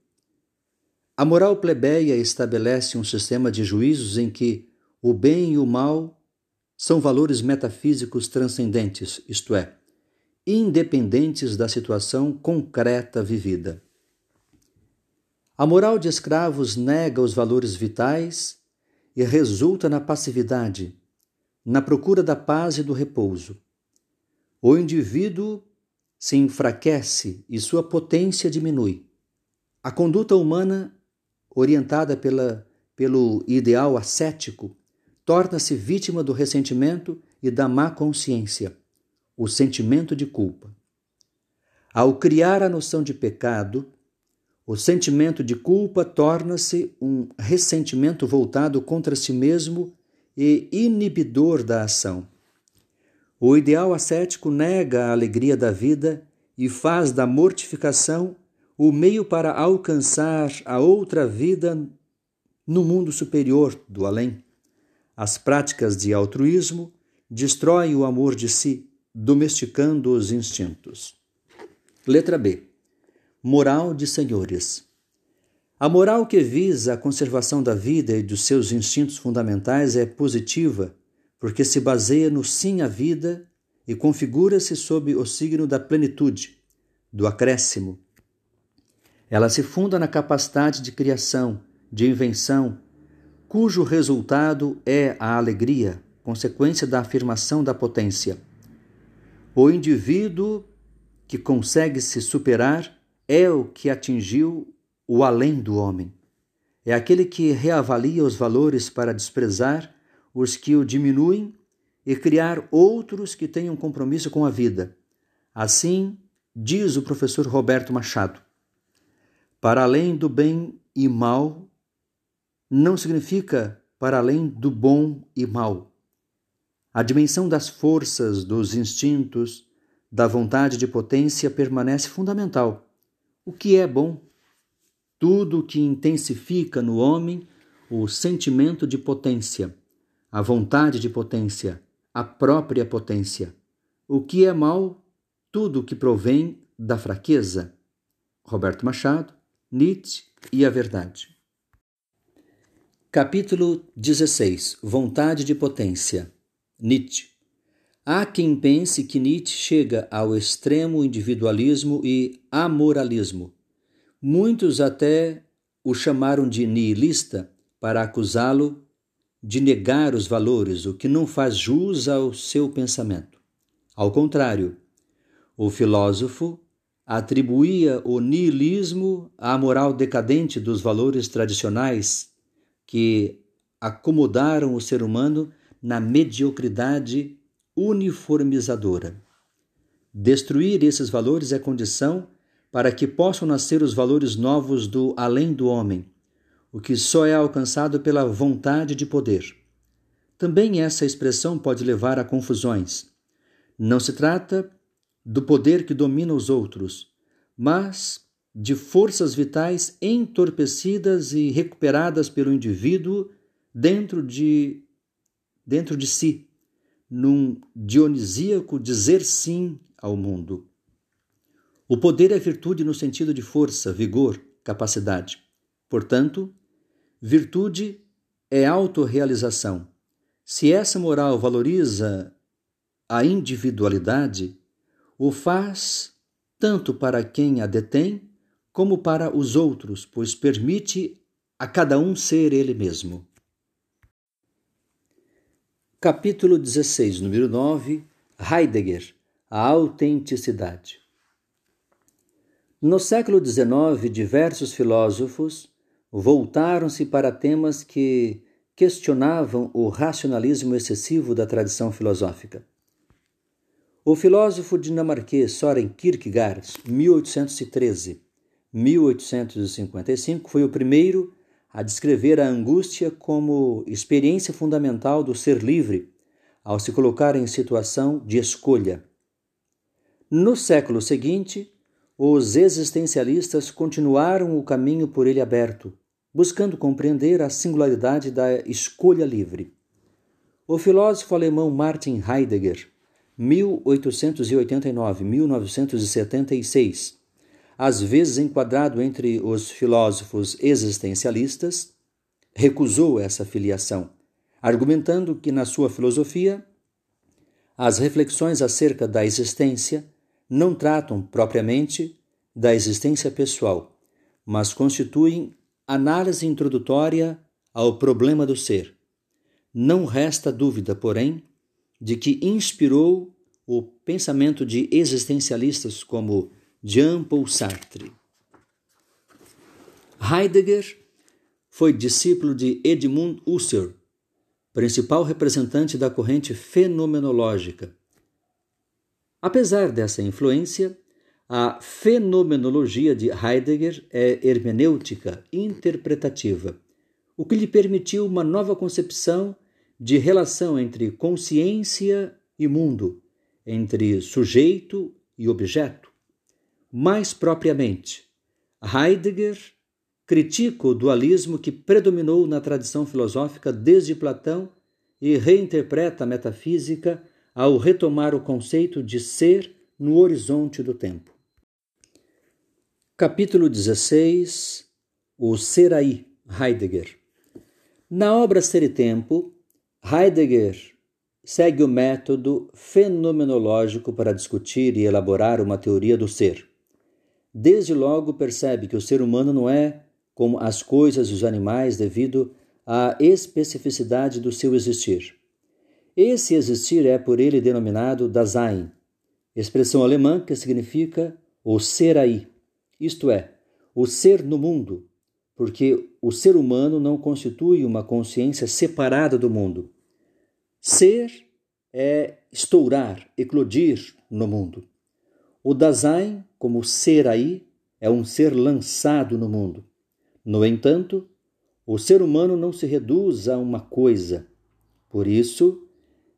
A moral plebeia estabelece um sistema de juízos em que o bem e o mal são valores metafísicos transcendentes, isto é, independentes da situação concreta vivida. A moral de escravos nega os valores vitais e resulta na passividade, na procura da paz e do repouso. O indivíduo se enfraquece e sua potência diminui. A conduta humana, orientada pela, pelo ideal ascético, torna-se vítima do ressentimento e da má consciência, o sentimento de culpa. Ao criar a noção de pecado, o sentimento de culpa torna-se um ressentimento voltado contra si mesmo e inibidor da ação. O ideal ascético nega a alegria da vida e faz da mortificação o meio para alcançar a outra vida no mundo superior do além. As práticas de altruísmo destroem o amor de si, domesticando os instintos. Letra B. Moral de senhores. A moral que visa a conservação da vida e dos seus instintos fundamentais é positiva, porque se baseia no sim à vida e configura-se sob o signo da plenitude, do acréscimo. Ela se funda na capacidade de criação, de invenção, cujo resultado é a alegria, consequência da afirmação da potência. O indivíduo que consegue se superar é o que atingiu o além do homem. É aquele que reavalia os valores para desprezar os que o diminuem e criar outros que tenham compromisso com a vida. Assim, diz o professor Roberto Machado, para além do bem e mal não significa para além do bom e mal. A dimensão das forças, dos instintos, da vontade de potência permanece fundamental. O que é bom? Tudo que intensifica no homem o sentimento de potência, a vontade de potência, a própria potência. O que é mal? Tudo que provém da fraqueza. Roberto Machado, Nietzsche e a Verdade. Capítulo 16 Vontade de potência Nietzsche Há quem pense que Nietzsche chega ao extremo individualismo e amoralismo. Muitos até o chamaram de nihilista para acusá-lo de negar os valores, o que não faz jus ao seu pensamento. Ao contrário, o filósofo atribuía o nihilismo à moral decadente dos valores tradicionais que acomodaram o ser humano na mediocridade uniformizadora. Destruir esses valores é condição para que possam nascer os valores novos do além do homem, o que só é alcançado pela vontade de poder. Também essa expressão pode levar a confusões. Não se trata do poder que domina os outros, mas de forças vitais entorpecidas e recuperadas pelo indivíduo dentro de dentro de si, num dionisíaco dizer sim ao mundo. O poder é virtude no sentido de força, vigor, capacidade. Portanto, virtude é autorrealização. Se essa moral valoriza a individualidade, o faz tanto para quem a detém como para os outros, pois permite a cada um ser ele mesmo. Capítulo 16, número 9 Heidegger A autenticidade. No século XIX, diversos filósofos voltaram-se para temas que questionavam o racionalismo excessivo da tradição filosófica. O filósofo dinamarquês Soren Kierkegaard, 1813, 1855, foi o primeiro a descrever a angústia como experiência fundamental do ser livre ao se colocar em situação de escolha. No século seguinte, os existencialistas continuaram o caminho por ele aberto, buscando compreender a singularidade da escolha livre. O filósofo alemão Martin Heidegger, 1889-1976, às vezes enquadrado entre os filósofos existencialistas, recusou essa filiação, argumentando que, na sua filosofia, as reflexões acerca da existência não tratam propriamente da existência pessoal, mas constituem análise introdutória ao problema do ser. Não resta dúvida, porém, de que inspirou o pensamento de existencialistas como Jean-Paul Sartre. Heidegger foi discípulo de Edmund Husserl, principal representante da corrente fenomenológica. Apesar dessa influência, a fenomenologia de Heidegger é hermenêutica interpretativa, o que lhe permitiu uma nova concepção de relação entre consciência e mundo, entre sujeito e objeto. Mais propriamente, Heidegger critica o dualismo que predominou na tradição filosófica desde Platão e reinterpreta a metafísica ao retomar o conceito de ser no horizonte do tempo. Capítulo 16 O Ser Aí, Heidegger. Na obra Ser e Tempo, Heidegger segue o método fenomenológico para discutir e elaborar uma teoria do ser. Desde logo percebe que o ser humano não é como as coisas e os animais devido à especificidade do seu existir. Esse existir é por ele denominado Dasein, expressão alemã que significa o ser aí, isto é, o ser no mundo, porque o ser humano não constitui uma consciência separada do mundo. Ser é estourar, eclodir no mundo. O Dasein, como ser aí, é um ser lançado no mundo. No entanto, o ser humano não se reduz a uma coisa. Por isso,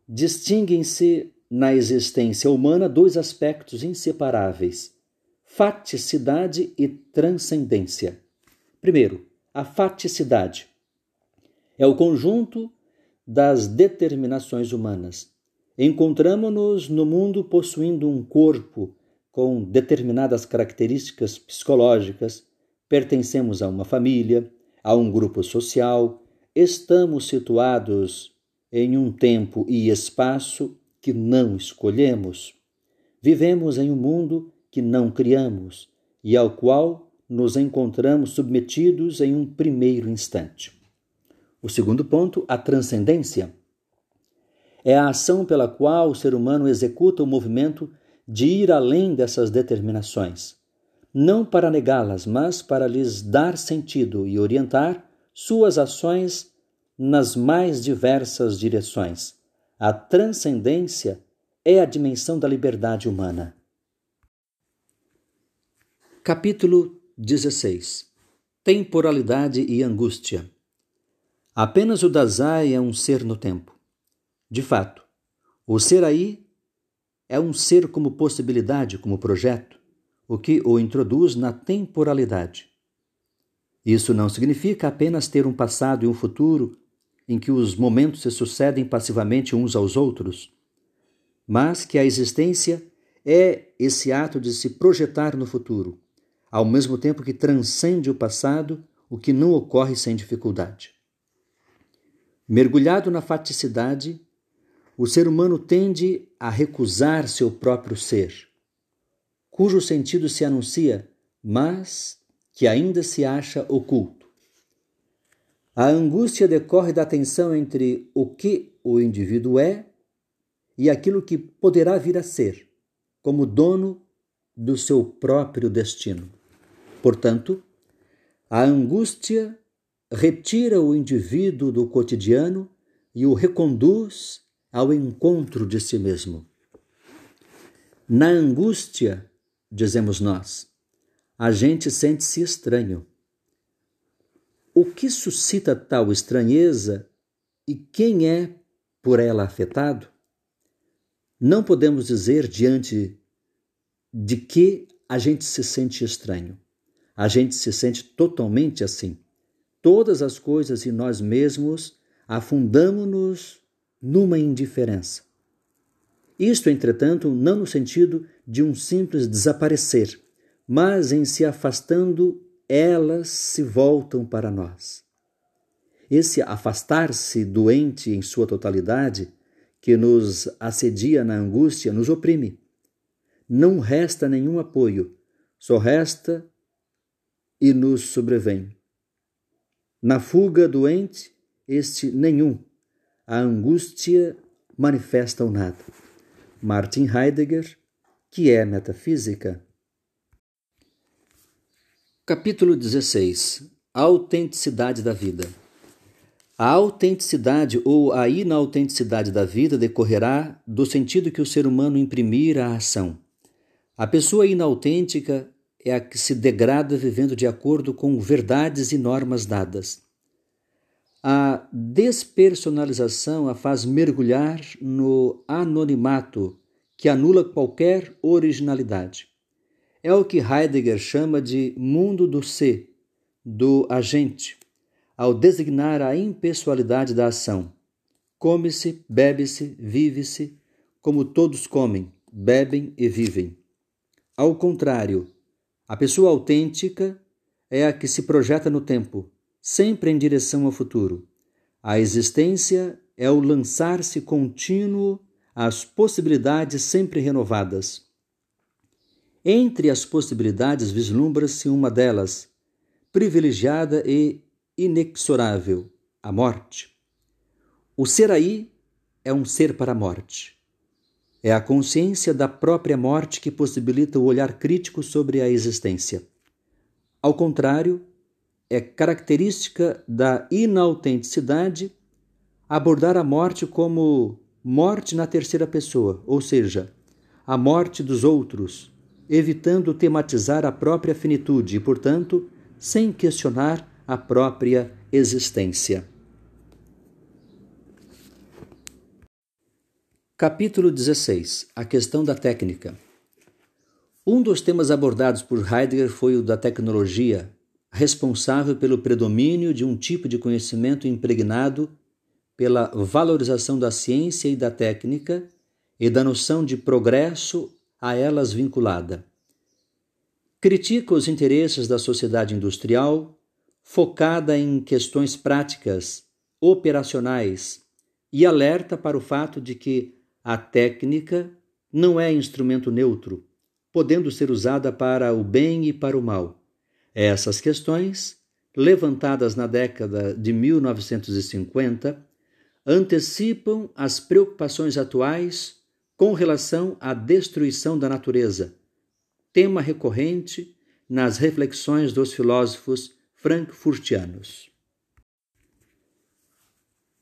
distinguem-se na existência humana dois aspectos inseparáveis: faticidade e transcendência. Primeiro, a faticidade é o conjunto das determinações humanas. Encontramos-nos no mundo possuindo um corpo com determinadas características psicológicas, pertencemos a uma família, a um grupo social, estamos situados em um tempo e espaço que não escolhemos. Vivemos em um mundo que não criamos e ao qual nos encontramos submetidos em um primeiro instante. O segundo ponto, a transcendência. É a ação pela qual o ser humano executa o movimento de ir além dessas determinações não para negá-las, mas para lhes dar sentido e orientar suas ações nas mais diversas direções. A transcendência é a dimensão da liberdade humana. Capítulo 16 Temporalidade e angústia. Apenas o Dazai é um ser no tempo. De fato, o ser aí é um ser como possibilidade, como projeto o que o introduz na temporalidade. Isso não significa apenas ter um passado e um futuro em que os momentos se sucedem passivamente uns aos outros, mas que a existência é esse ato de se projetar no futuro, ao mesmo tempo que transcende o passado, o que não ocorre sem dificuldade. Mergulhado na faticidade, o ser humano tende a recusar seu próprio ser cujo sentido se anuncia, mas que ainda se acha oculto. A angústia decorre da tensão entre o que o indivíduo é e aquilo que poderá vir a ser, como dono do seu próprio destino. Portanto, a angústia retira o indivíduo do cotidiano e o reconduz ao encontro de si mesmo. Na angústia, dizemos nós, a gente sente-se estranho. O que suscita tal estranheza e quem é por ela afetado? Não podemos dizer diante de que a gente se sente estranho. A gente se sente totalmente assim. Todas as coisas e nós mesmos afundamos-nos numa indiferença. Isto, entretanto, não no sentido de um simples desaparecer, mas em se afastando, elas se voltam para nós. Esse afastar-se doente em sua totalidade, que nos assedia na angústia, nos oprime. Não resta nenhum apoio, só resta e nos sobrevém. Na fuga doente, este nenhum, a angústia manifesta o nada. Martin Heidegger, que é metafísica. Capítulo 16 Autenticidade da vida. A autenticidade ou a inautenticidade da vida decorrerá do sentido que o ser humano imprimir à ação. A pessoa inautêntica é a que se degrada vivendo de acordo com verdades e normas dadas. A despersonalização a faz mergulhar no anonimato que anula qualquer originalidade. É o que Heidegger chama de mundo do ser, do agente, ao designar a impessoalidade da ação. Come-se, bebe-se, vive-se, como todos comem, bebem e vivem. Ao contrário, a pessoa autêntica é a que se projeta no tempo, sempre em direção ao futuro. A existência é o lançar-se contínuo às possibilidades sempre renovadas. Entre as possibilidades vislumbra-se uma delas, privilegiada e inexorável, a morte. O ser aí é um ser para a morte. É a consciência da própria morte que possibilita o olhar crítico sobre a existência. Ao contrário, é característica da inautenticidade abordar a morte como morte na terceira pessoa, ou seja, a morte dos outros, evitando tematizar a própria finitude e, portanto, sem questionar a própria existência. Capítulo 16 A questão da técnica. Um dos temas abordados por Heidegger foi o da tecnologia, responsável pelo predomínio de um tipo de conhecimento impregnado pela valorização da ciência e da técnica e da noção de progresso a elas vinculada. Critica os interesses da sociedade industrial, focada em questões práticas, operacionais, e alerta para o fato de que a técnica não é instrumento neutro, podendo ser usada para o bem e para o mal. Essas questões, levantadas na década de 1950, antecipam as preocupações atuais com relação à destruição da natureza, tema recorrente nas reflexões dos filósofos frankfurtianos.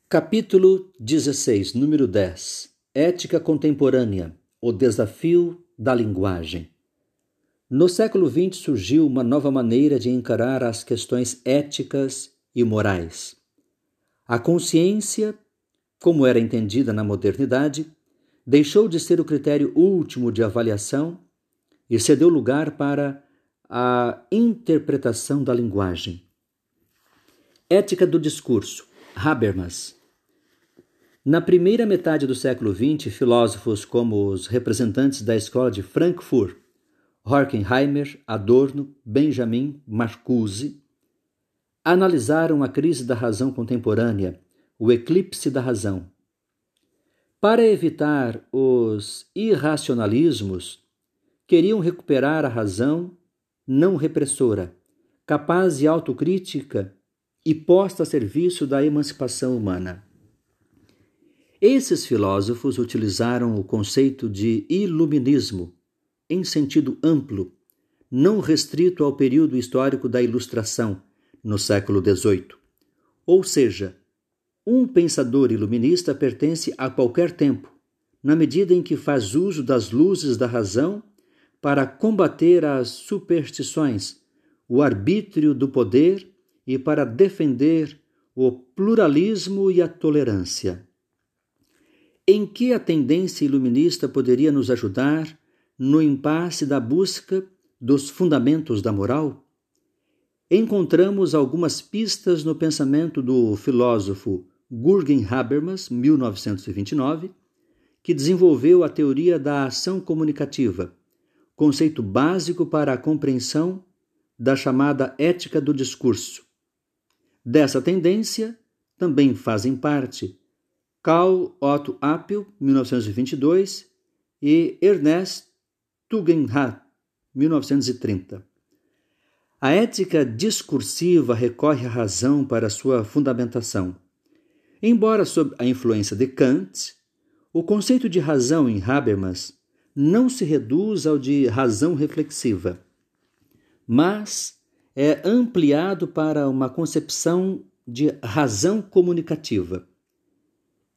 Capítulo 16, número 10 Ética Contemporânea O Desafio da Linguagem. No século XX surgiu uma nova maneira de encarar as questões éticas e morais. A consciência, como era entendida na modernidade, deixou de ser o critério último de avaliação e cedeu lugar para a interpretação da linguagem. Ética do discurso, Habermas. Na primeira metade do século XX, filósofos como os representantes da escola de Frankfurt, Horkheimer, Adorno, Benjamin, Marcuse, analisaram a crise da razão contemporânea, o eclipse da razão. Para evitar os irracionalismos, queriam recuperar a razão não repressora, capaz de autocrítica e posta a serviço da emancipação humana. Esses filósofos utilizaram o conceito de iluminismo em sentido amplo, não restrito ao período histórico da Ilustração, no século XVIII. Ou seja, um pensador iluminista pertence a qualquer tempo, na medida em que faz uso das luzes da razão para combater as superstições, o arbítrio do poder e para defender o pluralismo e a tolerância. Em que a tendência iluminista poderia nos ajudar no impasse da busca dos fundamentos da moral? Encontramos algumas pistas no pensamento do filósofo Gurgen Habermas, 1929, que desenvolveu a teoria da ação comunicativa conceito básico para a compreensão da chamada ética do discurso. Dessa tendência também fazem parte Karl Otto Appel, 1922, e Ernest Tugendhat, 1930. A ética discursiva recorre à razão para sua fundamentação. Embora sob a influência de Kant, o conceito de razão em Habermas não se reduz ao de razão reflexiva, mas é ampliado para uma concepção de razão comunicativa.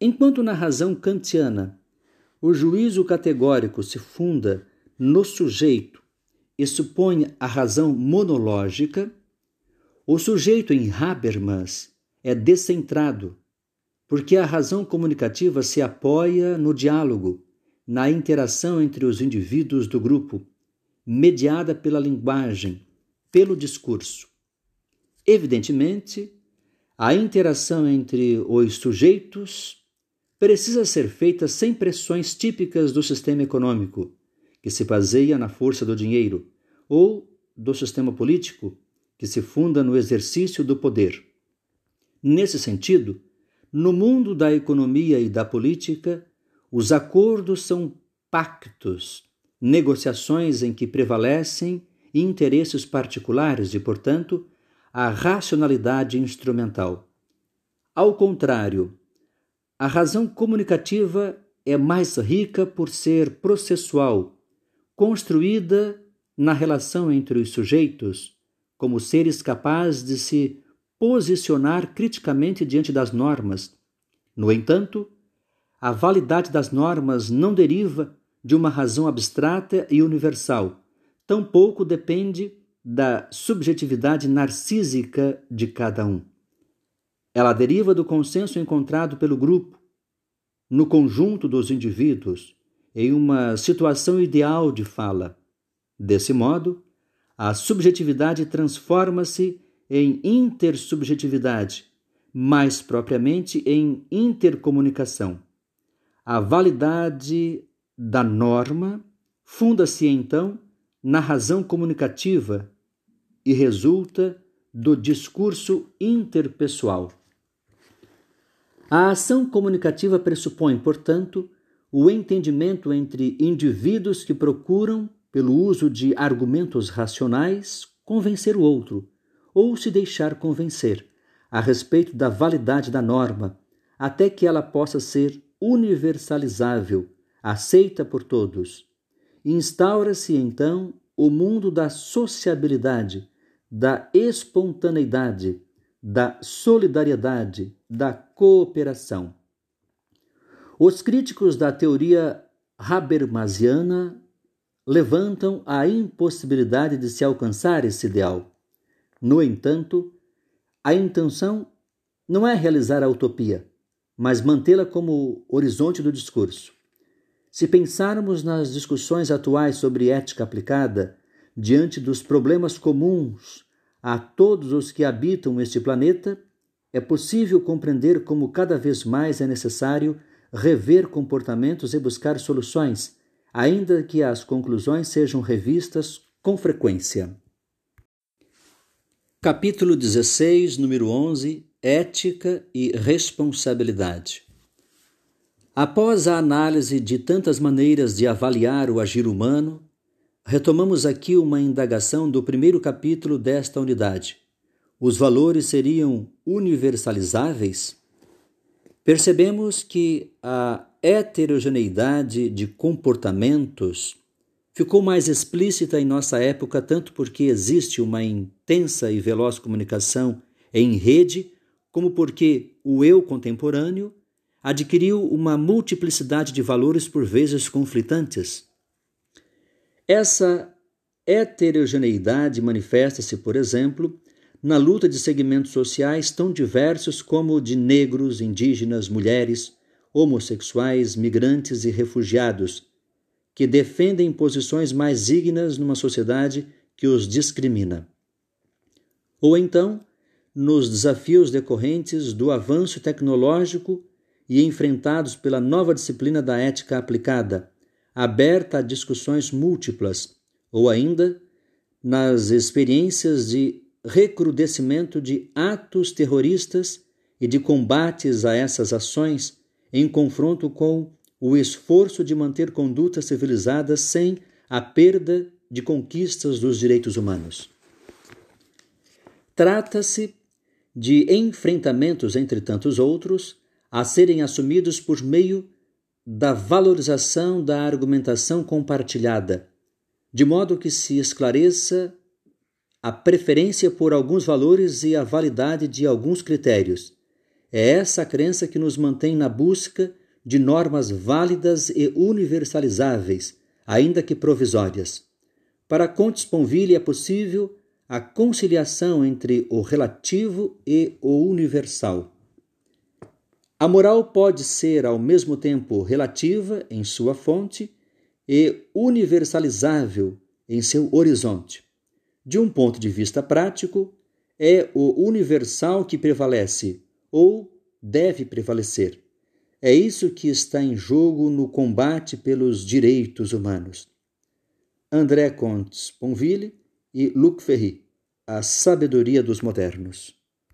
Enquanto na razão kantiana o juízo categórico se funda no sujeito e supõe a razão monológica, o sujeito em Habermas é descentrado, porque a razão comunicativa se apoia no diálogo na interação entre os indivíduos do grupo, mediada pela linguagem, pelo discurso. Evidentemente, a interação entre os sujeitos precisa ser feita sem pressões típicas do sistema econômico, que se baseia na força do dinheiro, ou do sistema político, que se funda no exercício do poder. Nesse sentido, no mundo da economia e da política, os acordos são pactos, negociações em que prevalecem interesses particulares e, portanto, a racionalidade instrumental. Ao contrário, a razão comunicativa é mais rica por ser processual, construída na relação entre os sujeitos, como seres capazes de se posicionar criticamente diante das normas. No entanto, a validade das normas não deriva de uma razão abstrata e universal, tampouco depende da subjetividade narcísica de cada um. Ela deriva do consenso encontrado pelo grupo, no conjunto dos indivíduos, em uma situação ideal de fala. Desse modo, a subjetividade transforma-se em intersubjetividade, mais propriamente em intercomunicação. A validade da norma funda-se então na razão comunicativa e resulta do discurso interpessoal. A ação comunicativa pressupõe, portanto, o entendimento entre indivíduos que procuram, pelo uso de argumentos racionais, convencer o outro ou se deixar convencer a respeito da validade da norma, até que ela possa ser universalizável, aceita por todos Instaura-se então o mundo da sociabilidade, da espontaneidade, da solidariedade, da cooperação. Os críticos da teoria Habermasiana levantam a impossibilidade de se alcançar esse ideal. No entanto, a intenção não é realizar a utopia, mas mantê-la como horizonte do discurso. Se pensarmos nas discussões atuais sobre ética aplicada, diante dos problemas comuns a todos os que habitam este planeta, é possível compreender como cada vez mais é necessário rever comportamentos e buscar soluções, ainda que as conclusões sejam revistas com frequência. Capítulo 16, número 11 Ética e Responsabilidade. Após a análise de tantas maneiras de avaliar o agir humano, retomamos aqui uma indagação do primeiro capítulo desta unidade. Os valores seriam universalizáveis? Percebemos que a heterogeneidade de comportamentos ficou mais explícita em nossa época, tanto porque existe uma intensa e veloz comunicação em rede, como porque o eu contemporâneo adquiriu uma multiplicidade de valores por vezes conflitantes. Essa heterogeneidade manifesta-se, por exemplo, na luta de segmentos sociais tão diversos como de negros, indígenas, mulheres, homossexuais, migrantes e refugiados, que defendem posições mais dignas numa sociedade que os discrimina. Ou então, nos desafios decorrentes do avanço tecnológico e enfrentados pela nova disciplina da ética aplicada, aberta a discussões múltiplas, ou ainda nas experiências de recrudescimento de atos terroristas e de combates a essas ações em confronto com o esforço de manter condutas civilizadas sem a perda de conquistas dos direitos humanos. Trata-se de enfrentamentos, entre tantos outros, a serem assumidos por meio da valorização da argumentação compartilhada, de modo que se esclareça a preferência por alguns valores e a validade de alguns critérios. É essa crença que nos mantém na busca de normas válidas e universalizáveis, ainda que provisórias. Para Contes Ponville é possível a conciliação entre o relativo e o universal. A moral pode ser ao mesmo tempo relativa em sua fonte e universalizável em seu horizonte. De um ponto de vista prático, é o universal que prevalece ou deve prevalecer. É isso que está em jogo no combate pelos direitos humanos. André Comte Sponville e Luc Ferry, A Sabedoria dos Modernos.